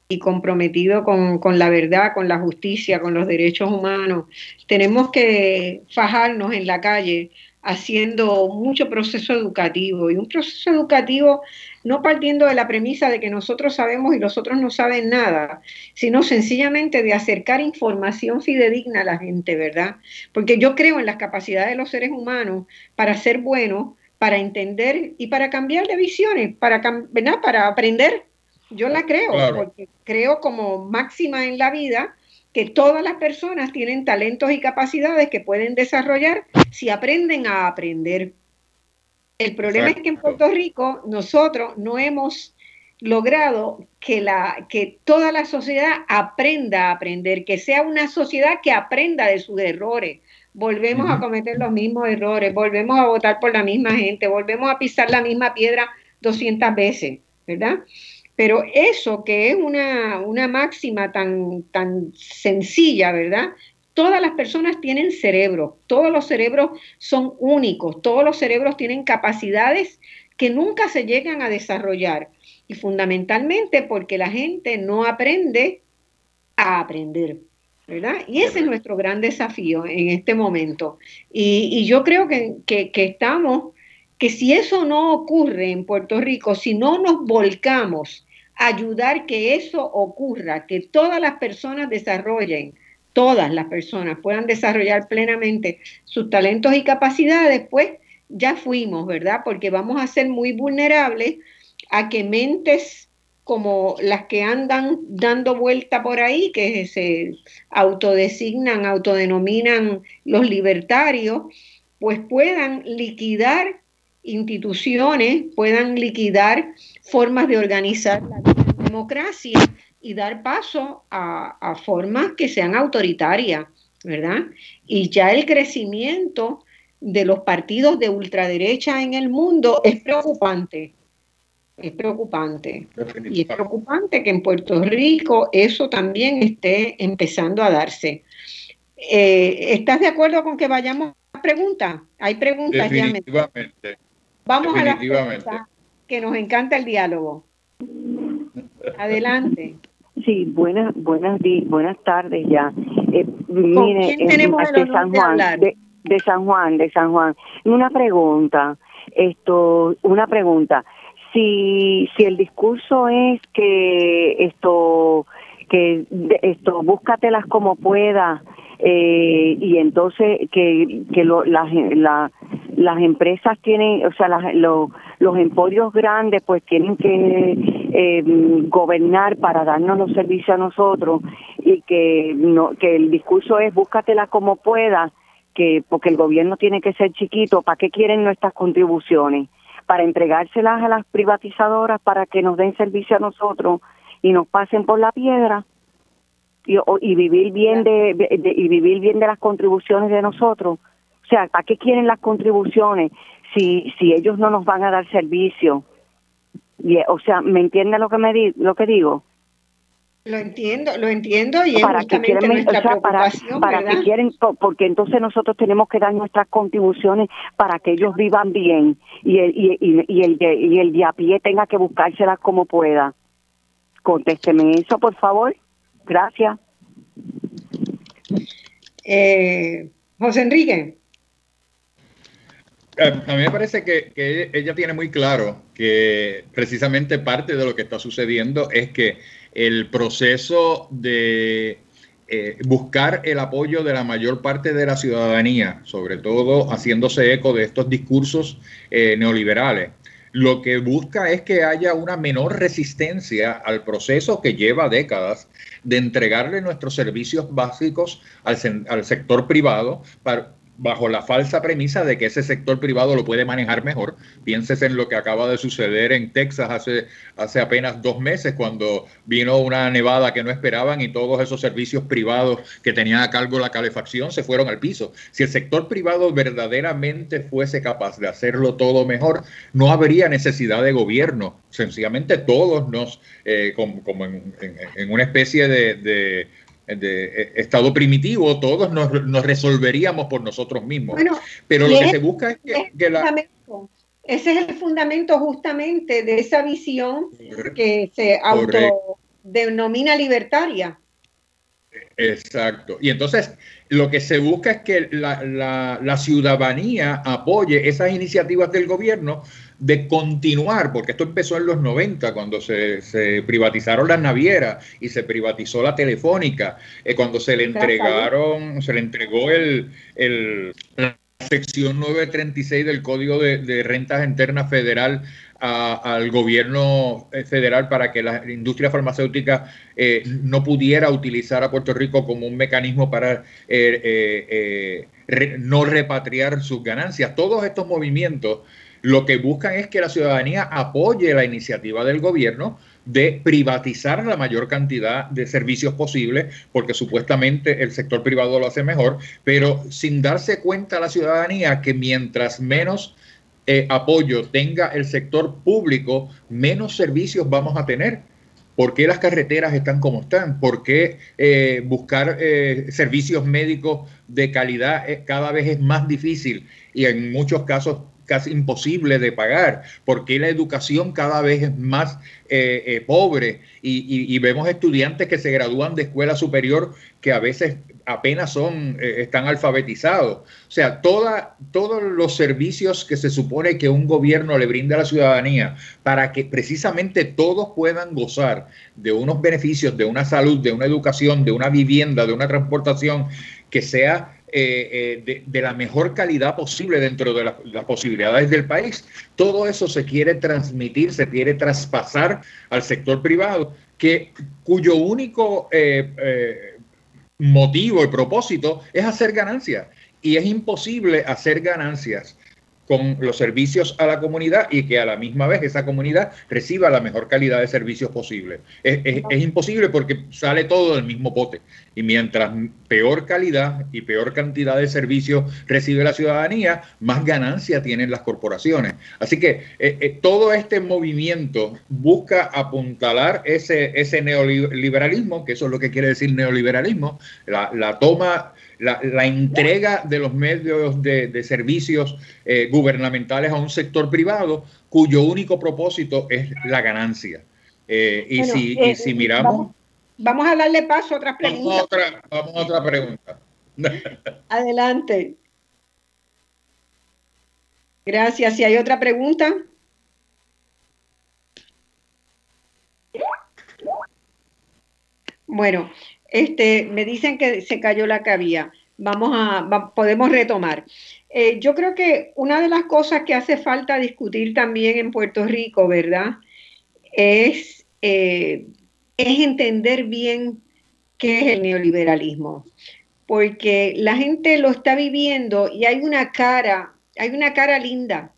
y comprometido con, la verdad, con la justicia, con los derechos humanos, tenemos que fajarnos en la calle haciendo mucho proceso educativo y un proceso educativo no partiendo de la premisa de que nosotros sabemos y los otros no saben nada, sino sencillamente de acercar información fidedigna a la gente, ¿verdad? Porque yo creo en las capacidades de los seres humanos para ser buenos, para entender y para cambiar de visiones, para, ¿verdad? para aprender. Yo la creo, porque creo como máxima en la vida que todas las personas tienen talentos y capacidades que pueden desarrollar si aprenden a aprender. El problema es que en Puerto Rico nosotros no hemos logrado que, la, que toda la sociedad aprenda a aprender, que sea una sociedad que aprenda de sus errores. Volvemos a cometer los mismos errores, volvemos a votar por la misma gente, volvemos a pisar la misma piedra 200 veces, ¿verdad? Pero eso que es una, una máxima tan, tan sencilla, ¿verdad? Todas las personas tienen cerebro, todos los cerebros son únicos, todos los cerebros tienen capacidades que nunca se llegan a desarrollar. Y fundamentalmente porque la gente no aprende a aprender. ¿verdad? Y ese es nuestro gran desafío en este momento. Y, yo creo que, que, estamos, que si eso no ocurre en Puerto Rico, si no nos volcamos ayudar que eso ocurra, que todas las personas desarrollen todas las personas puedan desarrollar plenamente sus talentos y capacidades, pues ya fuimos, ¿verdad? Porque vamos a ser muy vulnerables a que mentes como las que andan dando vuelta por ahí, que se autodesignan, autodenominan los libertarios, pues puedan liquidar instituciones, puedan liquidar formas de organizar la democracia y dar paso a, formas que sean autoritarias, ¿verdad? Y ya el crecimiento de los partidos de ultraderecha en el mundo es preocupante. Es preocupante. Y es preocupante que en Puerto Rico eso también esté empezando a darse. Eh, ¿Estás de acuerdo con que vayamos a preguntas? Hay preguntas Definitivamente. Vamos a las preguntas, que nos encanta el diálogo. Adelante. Sí, buenas, buenas, buenas tardes ya. Eh, mire, quién tenemos de San Juan, de, San Juan, de San Juan. Una pregunta, esto, una pregunta. Si, si el discurso es que esto, que esto, búscatelas como puedas, eh, y entonces que, que lo, las, la, las empresas tienen, o sea, los emporios grandes pues tienen que eh, gobernar para darnos los servicios a nosotros y que no que el discurso es búscatela como puedas, que porque el gobierno tiene que ser chiquito, ¿para qué quieren nuestras contribuciones? Para entregárselas a las privatizadoras para que nos den servicio a nosotros y nos pasen por la piedra y, vivir bien de, y vivir bien de las contribuciones de nosotros. O sea, ¿para qué quieren las contribuciones si si ellos no nos van a dar servicio? Y, o sea, ¿me entiende lo que me di, lo que digo? Lo entiendo, lo entiendo y para que quieren, nuestra para, para que quieren, porque entonces nosotros tenemos que dar nuestras contribuciones para que ellos vivan bien y el, y, y, y el, de, y el de a pie tenga que buscárselas como pueda. Contésteme eso, por favor. Gracias. Eh, José Enrique. A mí me parece que, ella tiene muy claro que precisamente parte de lo que está sucediendo es que el proceso de eh, buscar el apoyo de la mayor parte de la ciudadanía, sobre todo haciéndose eco de estos discursos eh, neoliberales, lo que busca es que haya una menor resistencia al proceso que lleva décadas de entregarle nuestros servicios básicos al, al sector privado para, bajo la falsa premisa de que ese sector privado lo puede manejar mejor. Pienses en lo que acaba de suceder en Texas hace, hace apenas dos meses, cuando vino una nevada que no esperaban y todos esos servicios privados que tenían a cargo la calefacción se fueron al piso. Si el sector privado verdaderamente fuese capaz de hacerlo todo mejor, no habría necesidad de gobierno. Sencillamente todos nos, eh, como, en, una especie de eh, estado primitivo, todos nos, resolveríamos por nosotros mismos. Pero lo que se busca es que, la... ese es el fundamento justamente de esa visión que se autodenomina libertaria. Exacto. Y entonces lo que se busca es que la, ciudadanía apoye esas iniciativas del gobierno de continuar, porque esto empezó en los 90, cuando se, privatizaron las navieras y se privatizó la telefónica, eh, cuando se le entregaron, se le entregó el, el sección 936 del Código de, Rentas Internas Federal al gobierno eh, federal para que la industria farmacéutica eh, no pudiera utilizar a Puerto Rico como un mecanismo para eh, no repatriar sus ganancias. Todos estos movimientos lo que buscan es que la ciudadanía apoye la iniciativa del gobierno de privatizar la mayor cantidad de servicios posibles, porque supuestamente el sector privado lo hace mejor, pero sin darse cuenta la ciudadanía que mientras menos eh, apoyo tenga el sector público, menos servicios vamos a tener. ¿Por qué las carreteras están como están? ¿Por qué eh, buscar eh, servicios médicos de calidad cada vez es más difícil y en muchos casos casi imposible de pagar, porque la educación cada vez es más eh, eh, pobre y, vemos estudiantes que se gradúan de escuela superior que a veces apenas son, eh, están alfabetizados. O sea, toda, todos los servicios que se supone que un gobierno le brinda a la ciudadanía para que precisamente todos puedan gozar de unos beneficios, de una salud, de una educación, de una vivienda, de una transportación que sea eh, eh, de, la mejor calidad posible dentro de las posibilidades del país. Todo eso se quiere transmitir, se quiere traspasar al sector privado, que, cuyo único eh, motivo y propósito es hacer ganancias. Y es imposible hacer ganancias con los servicios a la comunidad y que a la misma vez esa comunidad reciba la mejor calidad de servicios posible. Es, imposible porque sale todo del mismo pote. Y mientras peor calidad y peor cantidad de servicios recibe la ciudadanía, más ganancia tienen las corporaciones. Así que eh, eh, todo este movimiento busca apuntalar ese, ese neoliberalismo, que eso es lo que quiere decir neoliberalismo, la, la toma la, entrega de los medios de, servicios eh, gubernamentales a un sector privado cuyo único propósito es la ganancia. Eh, y, si, y, si, eh, miramos... Vamos, a darle paso a otras preguntas. Vamos a otra, pregunta. [laughs] Adelante. Gracias. Si hay otra pregunta. Bueno, este, me dicen que se cayó la cabía. Vamos a, podemos retomar. Eh, yo creo que una de las cosas que hace falta discutir también en Puerto Rico, ¿verdad? Es, eh, es entender bien qué es el neoliberalismo. Porque la gente lo está viviendo y hay una cara, hay una cara linda,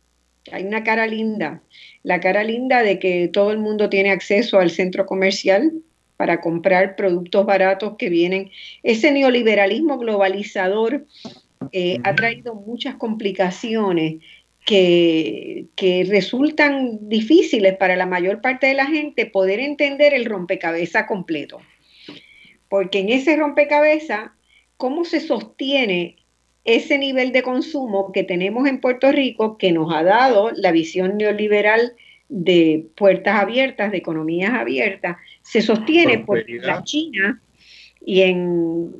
hay una cara linda. La cara linda de que todo el mundo tiene acceso al centro comercial, para comprar productos baratos que vienen. Ese neoliberalismo globalizador eh, ha traído muchas complicaciones que, que, resultan difíciles para la mayor parte de la gente poder entender el rompecabezas completo. Porque en ese rompecabezas, ¿cómo se sostiene ese nivel de consumo que tenemos en Puerto Rico que nos ha dado la visión neoliberal de puertas abiertas, de economías abiertas, se sostiene por la China y en,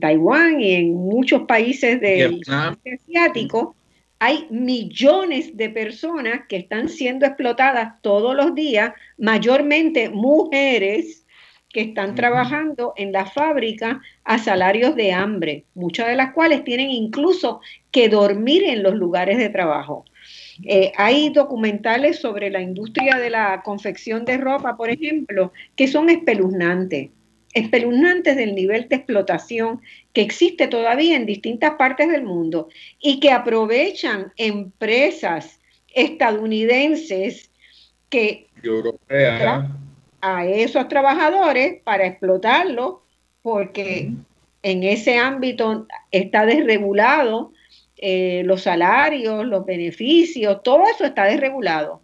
Taiwán y en muchos países del asiático hay millones de personas que están siendo explotadas todos los días, mayormente mujeres que están trabajando en la fábrica a salarios de hambre, muchas de las cuales tienen incluso que dormir en los lugares de trabajo. Eh, hay documentales sobre la industria de la confección de ropa, por ejemplo, que son espeluznantes, espeluznantes del nivel de explotación que existe todavía en distintas partes del mundo y que aprovechan empresas estadounidenses que a esos trabajadores para explotarlos porque en ese ámbito está desregulado eh, los salarios, los beneficios, todo eso está desregulado.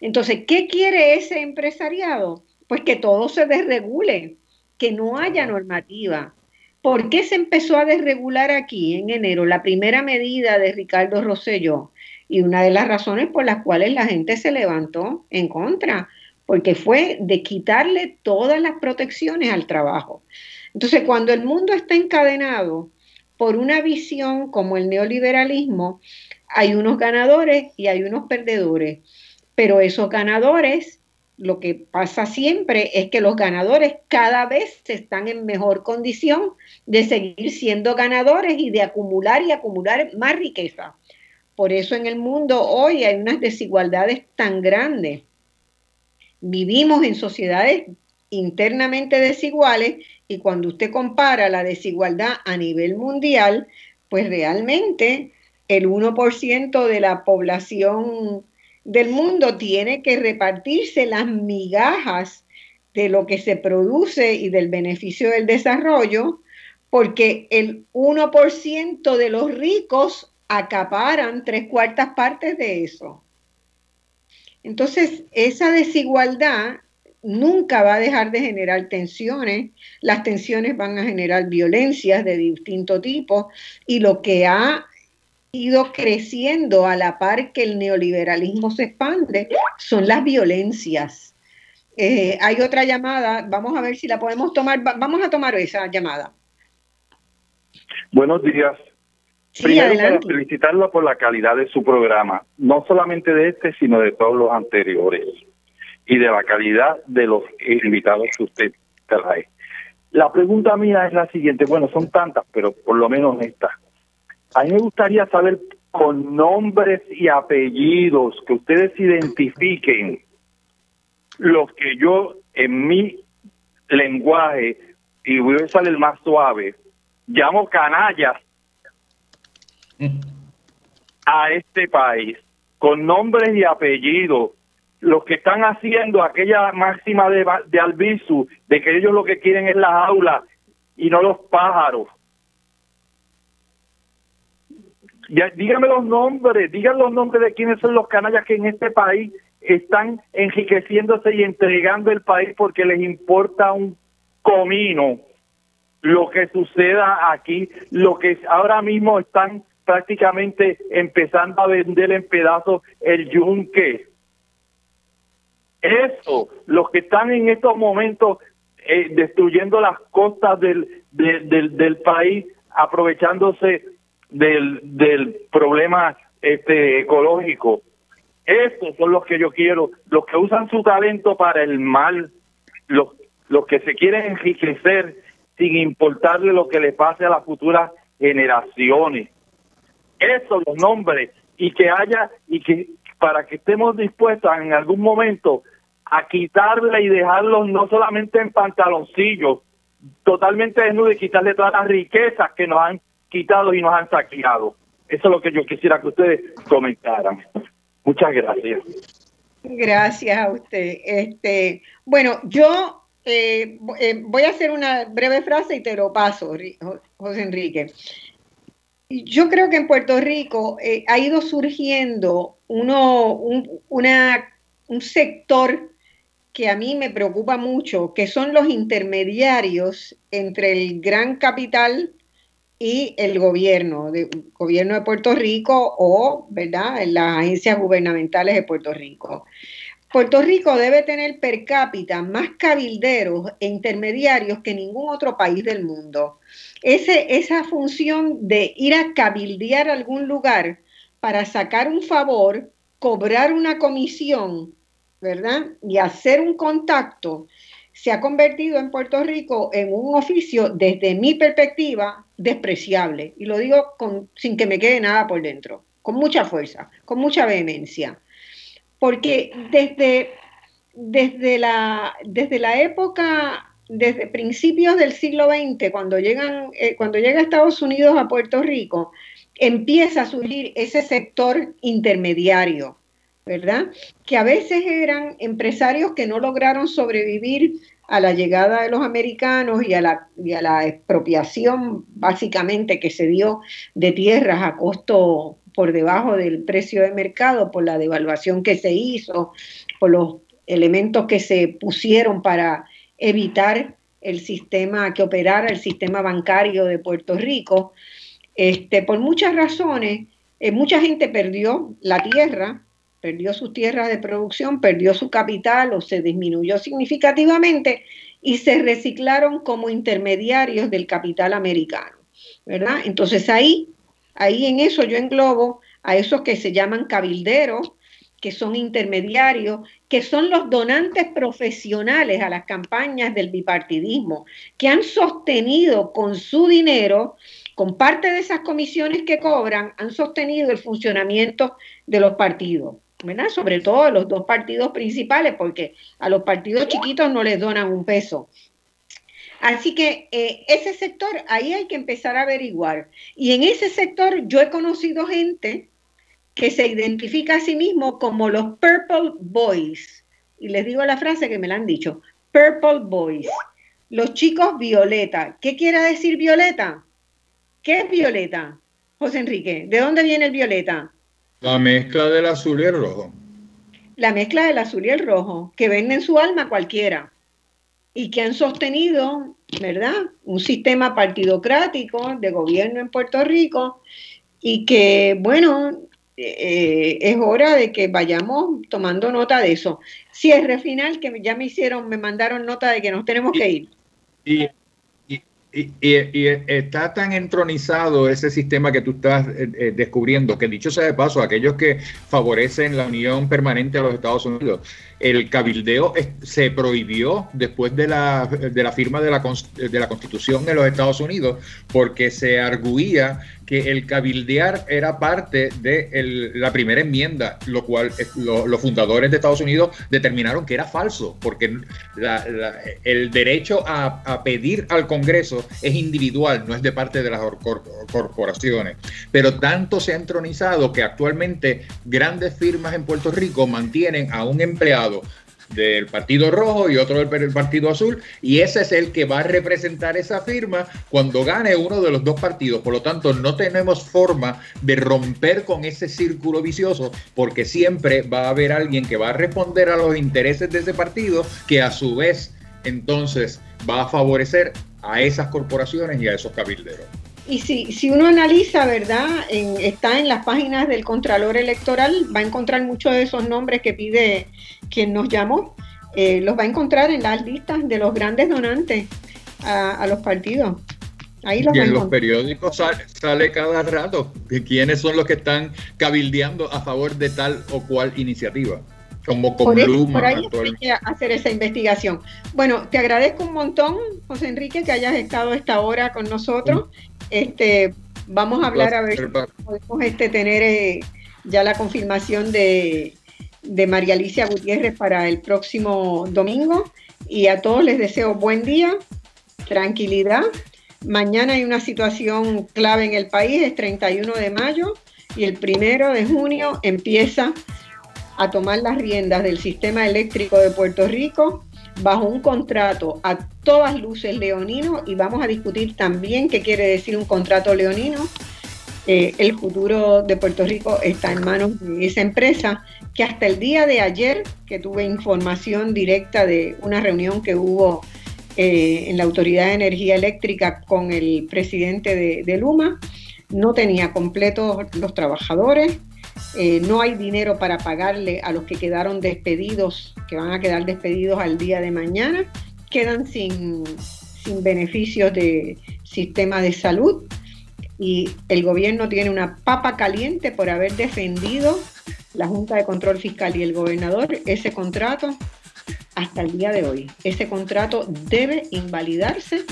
Entonces, ¿qué quiere ese empresariado? Pues que todo se desregule, que no haya normativa. ¿Por qué se empezó a desregular aquí en enero? La primera medida de Ricardo Rosselló y una de las razones por las cuales la gente se levantó en contra, porque fue de quitarle todas las protecciones al trabajo. Entonces, cuando el mundo está encadenado por una visión como el neoliberalismo, hay unos ganadores y hay unos perdedores, pero esos ganadores, lo que pasa siempre es que los ganadores cada vez están en mejor condición de seguir siendo ganadores y de acumular y acumular más riqueza. Por eso en el mundo hoy hay unas desigualdades tan grandes. Vivimos en sociedades internamente desiguales y cuando usted compara la desigualdad a nivel mundial, pues realmente el 1% de la población del mundo tiene que repartirse las migajas de lo que se produce y del beneficio del desarrollo, porque el 1% de los ricos acaparan tres cuartas partes de eso. Entonces, esa desigualdad nunca va a dejar de generar tensiones, las tensiones van a generar violencias de distinto tipo y lo que ha ido creciendo a la par que el neoliberalismo se expande son las violencias. Eh, hay otra llamada, vamos a ver si la podemos tomar, vamos a tomar esa llamada. Buenos días. Primero, felicitarlo por la calidad de su programa, no solamente de este, sino de todos los anteriores y de la calidad de los invitados que usted trae. La pregunta mía es la siguiente, bueno, son tantas, pero por lo menos esta. A mí me gustaría saber con nombres y apellidos que ustedes identifiquen los que yo en mi lenguaje, y voy a usar el más suave, llamo canallas a este país, con nombres y apellidos los que están haciendo aquella máxima de, de Albizu, de que ellos lo que quieren es las aulas y no los pájaros. Ya, dígame los nombres, digan los nombres de quiénes son los canallas que en este país están enriqueciéndose y entregando el país porque les importa un comino lo que suceda aquí, lo que ahora mismo están prácticamente empezando a vender en pedazos el yunque eso, los que están en estos momentos eh, destruyendo las costas del, del, país, aprovechándose del, del problema este, ecológico. Esos son los que yo quiero, los que usan su talento para el mal, los, los que se quieren enriquecer sin importarle lo que le pase a las futuras generaciones. Esos los nombres y que haya y que para que estemos dispuestos en algún momento a quitarle y dejarlos no solamente en pantaloncillos, totalmente desnudos y quitarle todas las riquezas que nos han quitado y nos han saqueado. Eso es lo que yo quisiera que ustedes comentaran. Muchas gracias. Gracias a usted. Este, bueno, yo eh, eh, voy a hacer una breve frase y te lo paso, José Enrique. Yo creo que en Puerto Rico eh, ha ido surgiendo uno, un, un sector que a mí me preocupa mucho, que son los intermediarios entre el gran capital y el gobierno, el gobierno de Puerto Rico o, ¿verdad?, las agencias gubernamentales de Puerto Rico. Puerto Rico debe tener per cápita más cabilderos e intermediarios que ningún otro país del mundo. Ese, esa función de ir a cabildear algún lugar para sacar un favor, cobrar una comisión, ¿verdad? Y hacer un contacto se ha convertido en Puerto Rico en un oficio, desde mi perspectiva, despreciable. Y lo digo con, sin que me quede nada por dentro, con mucha fuerza, con mucha vehemencia. Porque desde, desde, la, desde la época desde principios del siglo XX, cuando, llegan, eh, cuando llega Estados Unidos a Puerto Rico, empieza a surgir ese sector intermediario, ¿verdad? Que a veces eran empresarios que no lograron sobrevivir a la llegada de los americanos y a la, y a la expropiación básicamente que se dio de tierras a costo por debajo del precio de mercado, por la devaluación que se hizo, por los elementos que se pusieron para evitar el sistema, que operara el sistema bancario de Puerto Rico. Este, por muchas razones, eh, mucha gente perdió la tierra, perdió sus tierras de producción, perdió su capital o se disminuyó significativamente y se reciclaron como intermediarios del capital americano, ¿verdad? Entonces ahí, ahí en eso yo englobo a esos que se llaman cabilderos, que son intermediarios, que son los donantes profesionales a las campañas del bipartidismo, que han sostenido con su dinero, con parte de esas comisiones que cobran, han sostenido el funcionamiento de los partidos. ¿verdad? Sobre todo los dos partidos principales, porque a los partidos chiquitos no les donan un peso. Así que eh, ese sector, ahí hay que empezar a averiguar. Y en ese sector yo he conocido gente que se identifica a sí mismo como los Purple Boys. Y les digo la frase que me la han dicho, Purple Boys, los chicos violeta. ¿Qué quiere decir violeta? ¿Qué es violeta? José Enrique, ¿de dónde viene el violeta? La mezcla del azul y el rojo. La mezcla del azul y el rojo, que venden su alma cualquiera y que han sostenido, ¿verdad? Un sistema partidocrático de gobierno en Puerto Rico y que, bueno, eh, es hora de que vayamos tomando nota de eso. Cierre final, que ya me hicieron, me mandaron nota de que nos tenemos que ir. Y y, está tan entronizado ese sistema que tú estás eh, eh, descubriendo que dicho sea de paso, aquellos que favorecen la unión permanente a los Estados Unidos, el cabildeo se prohibió después de la, de la firma de la, de la Constitución de los Estados Unidos porque se arguía que el cabildear era parte de la primera enmienda, lo cual los fundadores de Estados Unidos determinaron que era falso, porque el derecho a, pedir al Congreso es individual, no es de parte de las corporaciones. Pero tanto se ha entronizado que actualmente grandes firmas en Puerto Rico mantienen a un empleado del Partido Rojo y otro del Partido Azul, y ese es el que va a representar esa firma cuando gane uno de los dos partidos. Por lo tanto, no tenemos forma de romper con ese círculo vicioso, porque siempre va a haber alguien que va a responder a los intereses de ese partido, que a su vez entonces va a favorecer a esas corporaciones y a esos cabilderos. Y si, si uno analiza, ¿verdad? está en las páginas del Contralor Electoral, va a encontrar muchos de esos nombres que pide quien nos llamó. Eh, los va a encontrar en las listas de los grandes donantes a, los partidos. Ahí los y en los periódicos sale, cada rato de quiénes son los que están cabildeando a favor de tal o cual iniciativa. Como con por, por ahí hay que hacer esa investigación. Bueno, te agradezco un montón, José Enrique, que hayas estado esta hora con nosotros. Este, vamos a hablar a ver si podemos este, tener eh, ya la confirmación de, de María Alicia Gutiérrez para el próximo domingo. Y a todos les deseo buen día, tranquilidad. Mañana hay una situación clave en el país, es 31 de mayo y el primero de junio empieza a tomar las riendas del sistema eléctrico de Puerto Rico bajo un contrato a todas luces leonino y vamos a discutir también qué quiere decir un contrato leonino. Eh, el futuro de Puerto Rico está en manos de esa empresa que hasta el día de ayer, que tuve información directa de una reunión que hubo eh, en la Autoridad de Energía Eléctrica con el presidente de, Luma, no tenía completos los trabajadores, eh, no hay dinero para pagarle a los que quedaron despedidos, que van a quedar despedidos al día de mañana, quedan sin, sin beneficios de sistema de salud y el gobierno tiene una papa caliente por haber defendido la Junta de Control Fiscal y el gobernador ese contrato hasta el día de hoy. Ese contrato debe invalidarse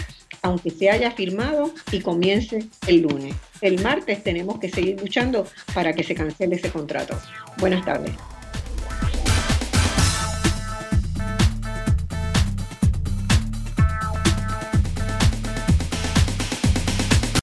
aunque se haya firmado y comience el lunes. El martes tenemos que seguir luchando para que se cancele ese contrato. Buenas tardes.